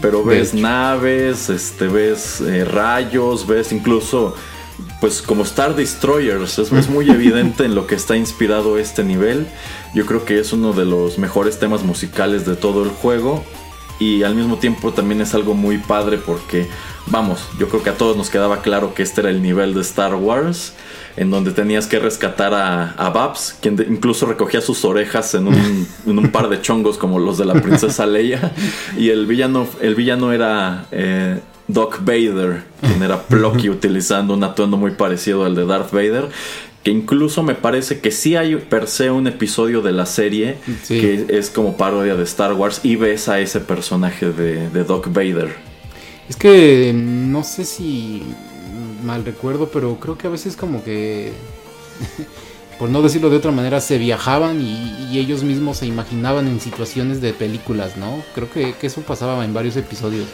Pero ves naves, este, ves eh, rayos, ves incluso, pues como Star Destroyers. Es, es, muy evidente en lo que está inspirado este nivel. Yo creo que es uno de los mejores temas musicales de todo el juego. Y al mismo tiempo también es algo muy padre porque, vamos, yo creo que a todos nos quedaba claro que este era el nivel de Star Wars en donde tenías que rescatar a, Babs, quien incluso recogía sus orejas en un, par de chongos como los de la princesa Leia. Y el villano, el villano era eh, Doc Vader, quien era Plocky utilizando un atuendo muy parecido al de Darth Vader. que incluso me parece que sí hay per se un episodio de la serie que es como parodia de Star Wars y ves a ese personaje de, de Doc Vader. Es que no sé si mal recuerdo, pero creo que a veces como que, por no decirlo de otra manera, se viajaban y, ellos mismos se imaginaban en situaciones de películas, ¿no? Creo que, eso pasaba en varios episodios.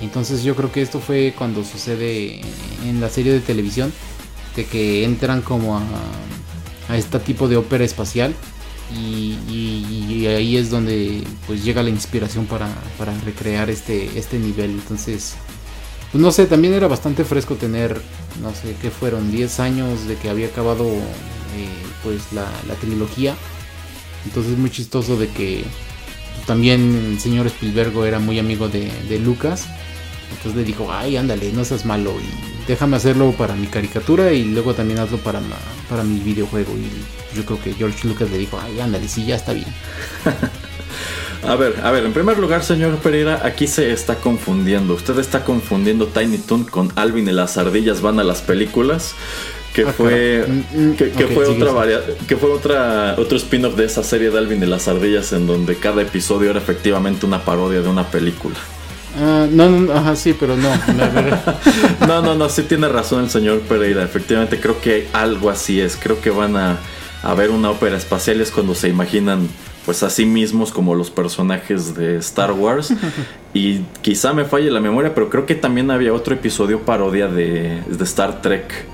Entonces yo creo que esto fue cuando sucede en la serie de televisión de que entran como a, a este tipo de ópera espacial y, ahí es donde pues llega la inspiración para, para recrear este, este nivel. Entonces, pues no sé, también era bastante fresco tener, no sé, qué fueron 10 años de que había acabado eh, pues la, trilogía. Entonces es muy chistoso de que también el señor Spielberg era muy amigo de, de Lucas. Entonces le dijo, ay, ándale, no seas malo y déjame hacerlo para mi caricatura y luego también hazlo para, para mi videojuego. Y yo creo que George Lucas le dijo, ay, ándale, sí, ya está bien. a ver, a ver, en primer lugar, señor Pereira, aquí se está confundiendo. Usted está confundiendo Tiny Toon con Alvin y las ardillas van a las películas que ah, fue mm, mm, que, fue otra que fue otra otro spin-off de esa serie de Alvin y las ardillas en donde cada episodio era efectivamente una parodia de una película. Ah, no, no, ajá, sí, pero no. no, no, no, sí tiene razón el señor Pereira. Efectivamente, creo que algo así es. Creo que van a, a ver una ópera espacial es cuando se imaginan pues a sí mismos como los personajes de Star Wars. y quizá me falle la memoria, pero creo que también había otro episodio parodia de, de Star Trek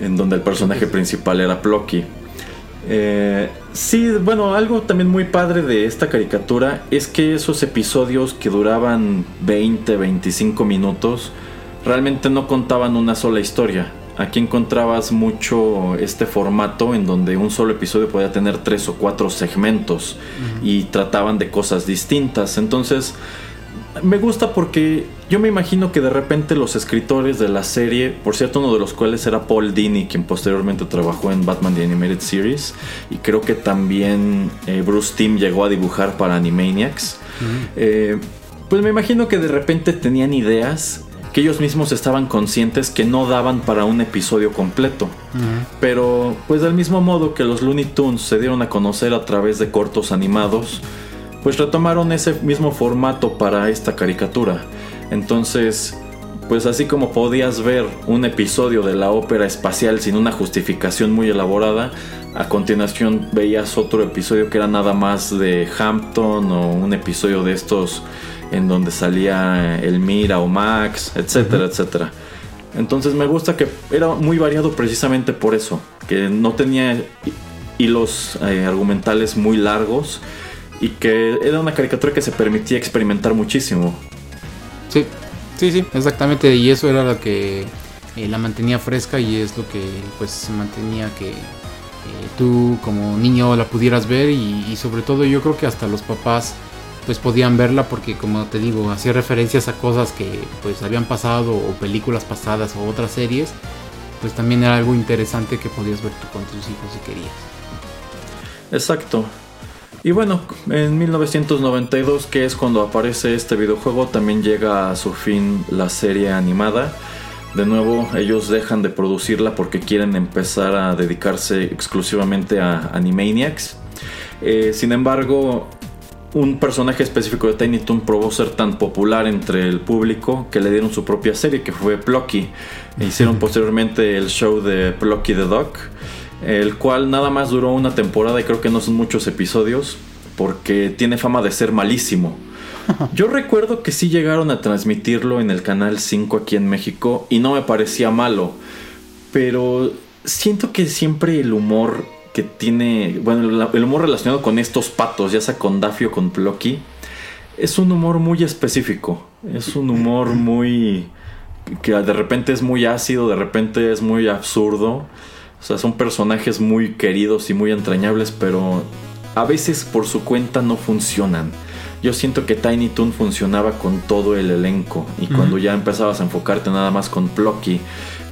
en donde el personaje principal era Plocky. Eh, sí, bueno, algo también muy padre de esta caricatura es que esos episodios que duraban 20, 25 minutos realmente no contaban una sola historia. Aquí encontrabas mucho este formato en donde un solo episodio podía tener tres o cuatro segmentos y trataban de cosas distintas. Entonces, me gusta porque yo me imagino que de repente los escritores de la serie, por cierto uno de los cuales era Paul Dini, quien posteriormente trabajó en Batman The Animated Series, y creo que también eh, Bruce Timm llegó a dibujar para Animaniacs, eh, pues me imagino que de repente tenían ideas que ellos mismos estaban conscientes que no daban para un episodio completo. Pero pues del mismo modo que los Looney Tunes se dieron a conocer a través de cortos animados, pues retomaron ese mismo formato para esta caricatura. Entonces, pues así como podías ver un episodio de la ópera espacial sin una justificación muy elaborada, a continuación veías otro episodio que era nada más de Hampton o un episodio de estos en donde salía Elmira o Max, etcétera, etcétera. Entonces me gusta que era muy variado precisamente por eso, que no tenía hilos eh, argumentales muy largos y que era una caricatura que se permitía experimentar muchísimo. Sí, sí, sí, exactamente, y eso era lo que eh, la mantenía fresca y es lo que pues mantenía que eh, tú como niño la pudieras ver y, sobre todo yo creo que hasta los papás pues podían verla porque como te digo hacía referencias a cosas que pues habían pasado o películas pasadas o otras series pues también era algo interesante que podías ver tú con tus hijos si querías exacto y bueno, en 1992, que es cuando aparece este videojuego, también llega a su fin la serie animada. De nuevo, ellos dejan de producirla porque quieren empezar a dedicarse exclusivamente a Animaniacs. Eh, sin embargo, un personaje específico de Tiny Toon probó ser tan popular entre el público que le dieron su propia serie, que fue Plucky. E hicieron posteriormente el show de Plucky the Dog el cual nada más duró una temporada y creo que no son muchos episodios porque tiene fama de ser malísimo. Yo recuerdo que sí llegaron a transmitirlo en el canal 5 aquí en México y no me parecía malo, pero siento que siempre el humor que tiene, bueno, el humor relacionado con estos patos, ya sea con Daffy o con Plucky, es un humor muy específico, es un humor muy que de repente es muy ácido, de repente es muy absurdo. O sea, son personajes muy queridos y muy entrañables, pero a veces por su cuenta no funcionan. Yo siento que Tiny Toon funcionaba con todo el elenco y cuando ya empezabas a enfocarte nada más con Plucky,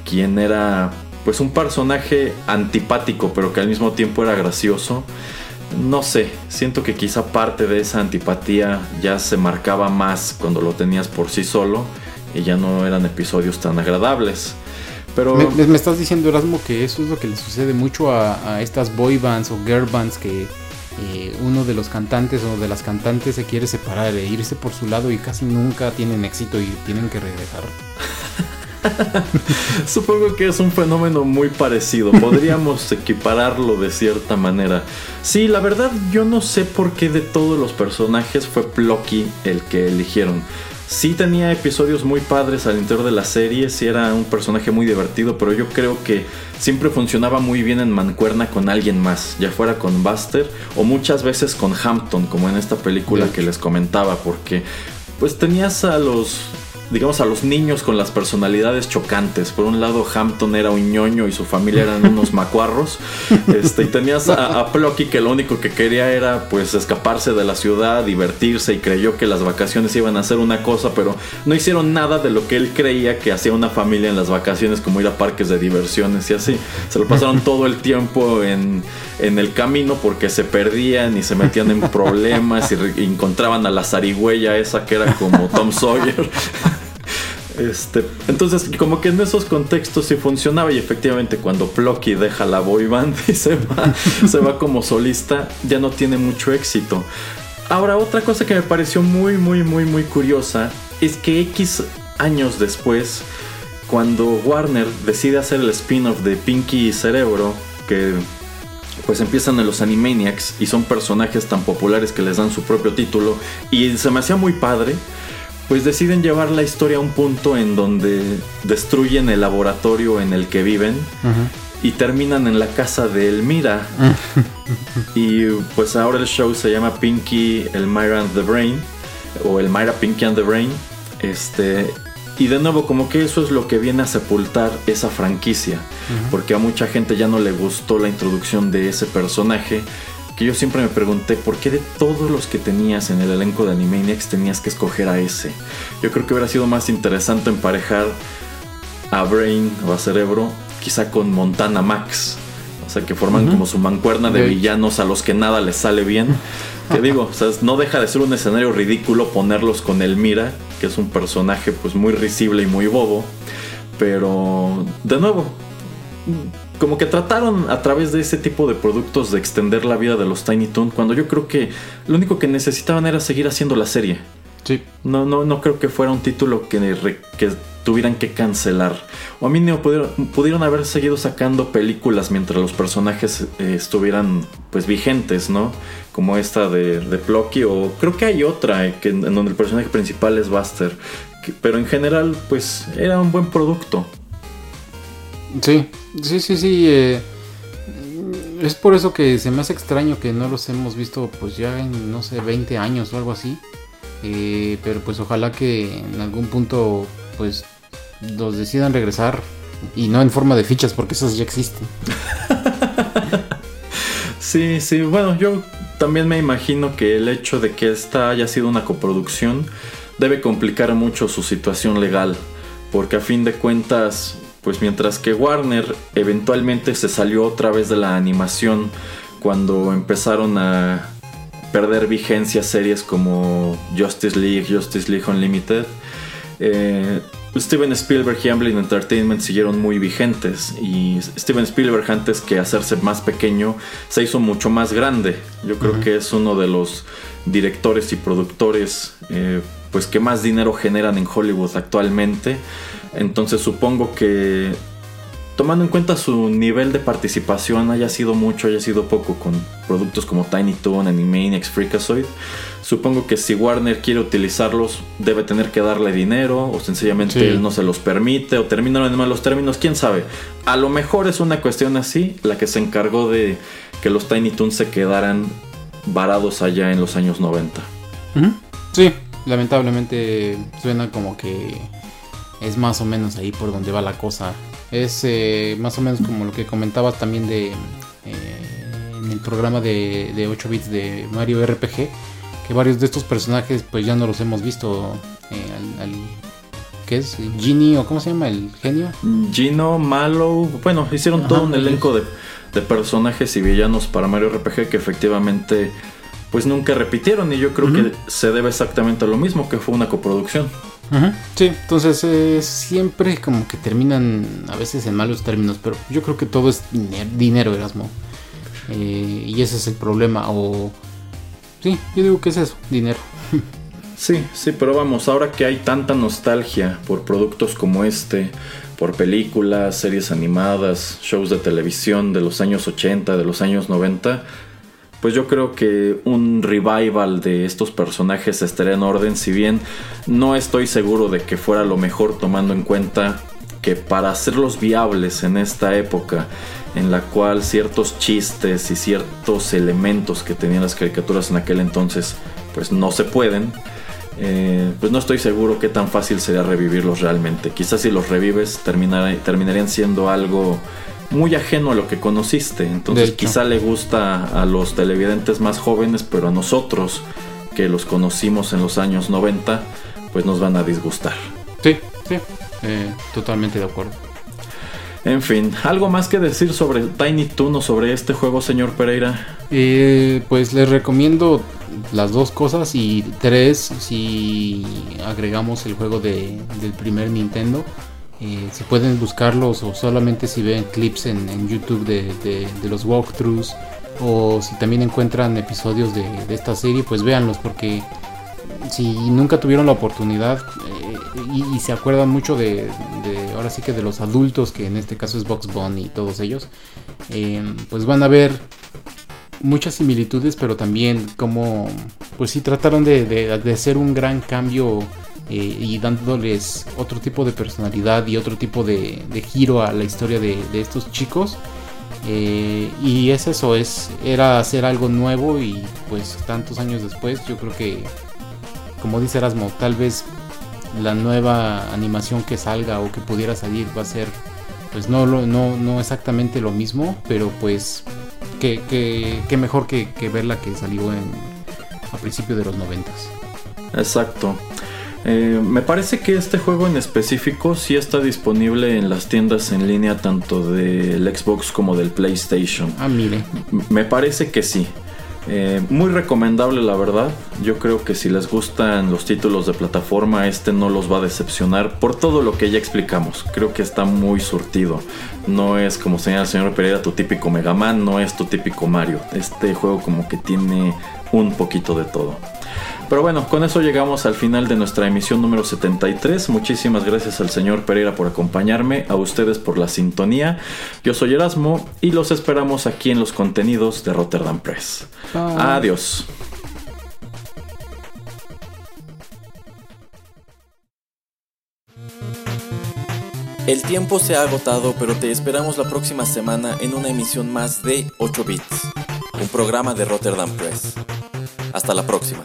quien era pues un personaje antipático pero que al mismo tiempo era gracioso, no sé, siento que quizá parte de esa antipatía ya se marcaba más cuando lo tenías por sí solo y ya no eran episodios tan agradables. Pero... Me, estás diciendo, Erasmo, que eso es lo que le sucede mucho a, estas boy bands o girl bands que eh, uno de los cantantes o de las cantantes se quiere separar e irse por su lado y casi nunca tienen éxito y tienen que regresar. Supongo que es un fenómeno muy parecido. Podríamos equipararlo de cierta manera. Sí, la verdad yo no sé por qué de todos los personajes fue Plocky el que eligieron. Sí tenía episodios muy padres al interior de la serie, sí era un personaje muy divertido, pero yo creo que siempre funcionaba muy bien en mancuerna con alguien más, ya fuera con Buster o muchas veces con Hampton, como en esta película que les comentaba, porque pues tenías a los digamos, a los niños con las personalidades chocantes. Por un lado, Hampton era un ñoño y su familia eran unos macuarros. Este, y tenías a, a Plucky que lo único que quería era pues escaparse de la ciudad, divertirse y creyó que las vacaciones iban a ser una cosa, pero no hicieron nada de lo que él creía que hacía una familia en las vacaciones, como ir a parques de diversiones y así. Se lo pasaron todo el tiempo en, en el camino porque se perdían y se metían en problemas y, encontraban a la zarigüeya esa que era como Tom Sawyer. Este, entonces, como que en esos contextos sí funcionaba y efectivamente cuando Plucky deja la boy band y se va, se va como solista, ya no tiene mucho éxito. Ahora, otra cosa que me pareció muy, muy, muy, muy curiosa es que X años después, cuando Warner decide hacer el spin-off de Pinky y Cerebro, que pues empiezan en los Animaniacs y son personajes tan populares que les dan su propio título, y se me hacía muy padre pues deciden llevar la historia a un punto en donde destruyen el laboratorio en el que viven y terminan en la casa de Elmira. y pues ahora el show se llama Pinky, Elmira and the Brain, o Elmira Pinky and the Brain. Este, y de nuevo, como que eso es lo que viene a sepultar esa franquicia, porque a mucha gente ya no le gustó la introducción de ese personaje que yo siempre me pregunté por qué de todos los que tenías en el elenco de Animaniacs tenías que escoger a ese. Yo creo que hubiera sido más interesante emparejar a Brain o a Cerebro quizá con Montana Max. O sea, que forman como su mancuerna de villanos a los que nada les sale bien. Que digo, o sea, no deja de ser un escenario ridículo ponerlos con Elmira, que es un personaje pues muy risible y muy bobo. Pero, de nuevo, como que trataron a través de ese tipo de productos de extender la vida de los Tiny Toon, cuando yo creo que lo único que necesitaban era seguir haciendo la serie. Sí. No, no, no creo que fuera un título que, que tuvieran que cancelar. O a mí no pudieron, pudieron haber seguido sacando películas mientras los personajes eh, estuvieran pues vigentes, ¿no? Como esta de, de Plucky o creo que hay otra eh, que, en donde el personaje principal es Buster. pero en general pues era un buen producto. Sí, sí, sí, sí. Eh, es por eso que se me hace extraño que no los hemos visto pues ya en, no sé, 20 años o algo así. Eh, pero pues ojalá que en algún punto pues los decidan regresar y no en forma de fichas porque esas ya existen. sí, sí, bueno, yo también me imagino que el hecho de que esta haya sido una coproducción debe complicar mucho su situación legal, porque a fin de cuentas pues mientras que Warner eventualmente se salió otra vez de la animación cuando empezaron a perder vigencia series como Justice League, Justice League Unlimited, eh, Steven Spielberg y Amblin Entertainment siguieron muy vigentes y Steven Spielberg antes que hacerse más pequeño se hizo mucho más grande. Yo creo que es uno de los directores y productores eh, pues que más dinero generan en Hollywood actualmente. Entonces supongo que tomando en cuenta su nivel de participación, haya sido mucho, haya sido poco con productos como Tiny Toon, Animaniacs, Freakazoid, supongo que si Warner quiere utilizarlos, debe tener que darle dinero, o sencillamente él no se los permite, o terminan en malos términos, quién sabe. A lo mejor es una cuestión así la que se encargó de que los Tiny Toons se quedaran varados allá en los años 90. Sí, lamentablemente suena como que es más o menos ahí por donde va la cosa. Es eh, más o menos como lo que comentabas también de eh, en el programa de, 8 bits de Mario RPG, que varios de estos personajes pues ya no los hemos visto eh, al, ¿qué es? Genie o cómo se llama el genio? Gino, Malo, bueno, hicieron todo un elenco de, de personajes y villanos para Mario RPG que efectivamente pues nunca repitieron y yo creo que se debe exactamente a lo mismo, que fue una coproducción. Sí, entonces eh, siempre como que terminan a veces en malos términos, pero yo creo que todo es dinero, Erasmo. Eh, y ese es el problema, o... Sí, yo digo que es eso, dinero. Sí, sí, pero vamos, ahora que hay tanta nostalgia por productos como este, por películas, series animadas, shows de televisión de los años 80, de los años 90, pues yo creo que un revival de estos personajes estaría en orden, si bien no estoy seguro de que fuera lo mejor tomando en cuenta que para hacerlos viables en esta época en la cual ciertos chistes y ciertos elementos que tenían las caricaturas en aquel entonces pues no se pueden, eh, pues no estoy seguro qué tan fácil sería revivirlos realmente. Quizás si los revives terminarían siendo algo muy ajeno a lo que conociste. Entonces quizá le gusta a los televidentes más jóvenes, pero a nosotros que los conocimos en los años 90, pues nos van a disgustar. Sí, sí, eh, totalmente de acuerdo. En fin, ¿algo más que decir sobre Tiny Toon o sobre este juego, señor Pereira? Eh, pues les recomiendo las dos cosas y tres si agregamos el juego de, del primer Nintendo. Eh, si pueden buscarlos o solamente si ven clips en, YouTube de, los walkthroughs o si también encuentran episodios de, esta serie, pues véanlos porque si nunca tuvieron la oportunidad eh, y, se acuerdan mucho de, ahora sí que de los adultos, que en este caso es Box Bunny y todos ellos, eh, pues van a ver muchas similitudes, pero también como, pues sí trataron de, de hacer un gran cambio eh, y dándoles otro tipo de personalidad y otro tipo de, giro a la historia de, estos chicos. Eh, y es eso, es, era hacer algo nuevo y pues tantos años después yo creo que, como dice Erasmo, tal vez la nueva animación que salga o que pudiera salir va a ser pues no, no, no exactamente lo mismo, pero pues que, que, mejor que, que verla que salió en, a principios de los noventas. Exacto. Eh, me parece que este juego en específico sí está disponible en las tiendas en línea tanto del Xbox como del PlayStation. Ah, mire. Me parece que sí. Eh, muy recomendable la verdad. Yo creo que si les gustan los títulos de plataforma, este no los va a decepcionar por todo lo que ya explicamos. Creo que está muy surtido. No es como señala el señor Pereira tu típico Mega Man, no es tu típico Mario. Este juego como que tiene un poquito de todo. Pero bueno, con eso llegamos al final de nuestra emisión número 73. Muchísimas gracias al señor Pereira por acompañarme, a ustedes por la sintonía. Yo soy Erasmo y los esperamos aquí en los contenidos de Rotterdam Press. Adiós. El tiempo se ha agotado, pero te esperamos la próxima semana en una emisión más de 8 bits, un programa de Rotterdam Press. Hasta la próxima.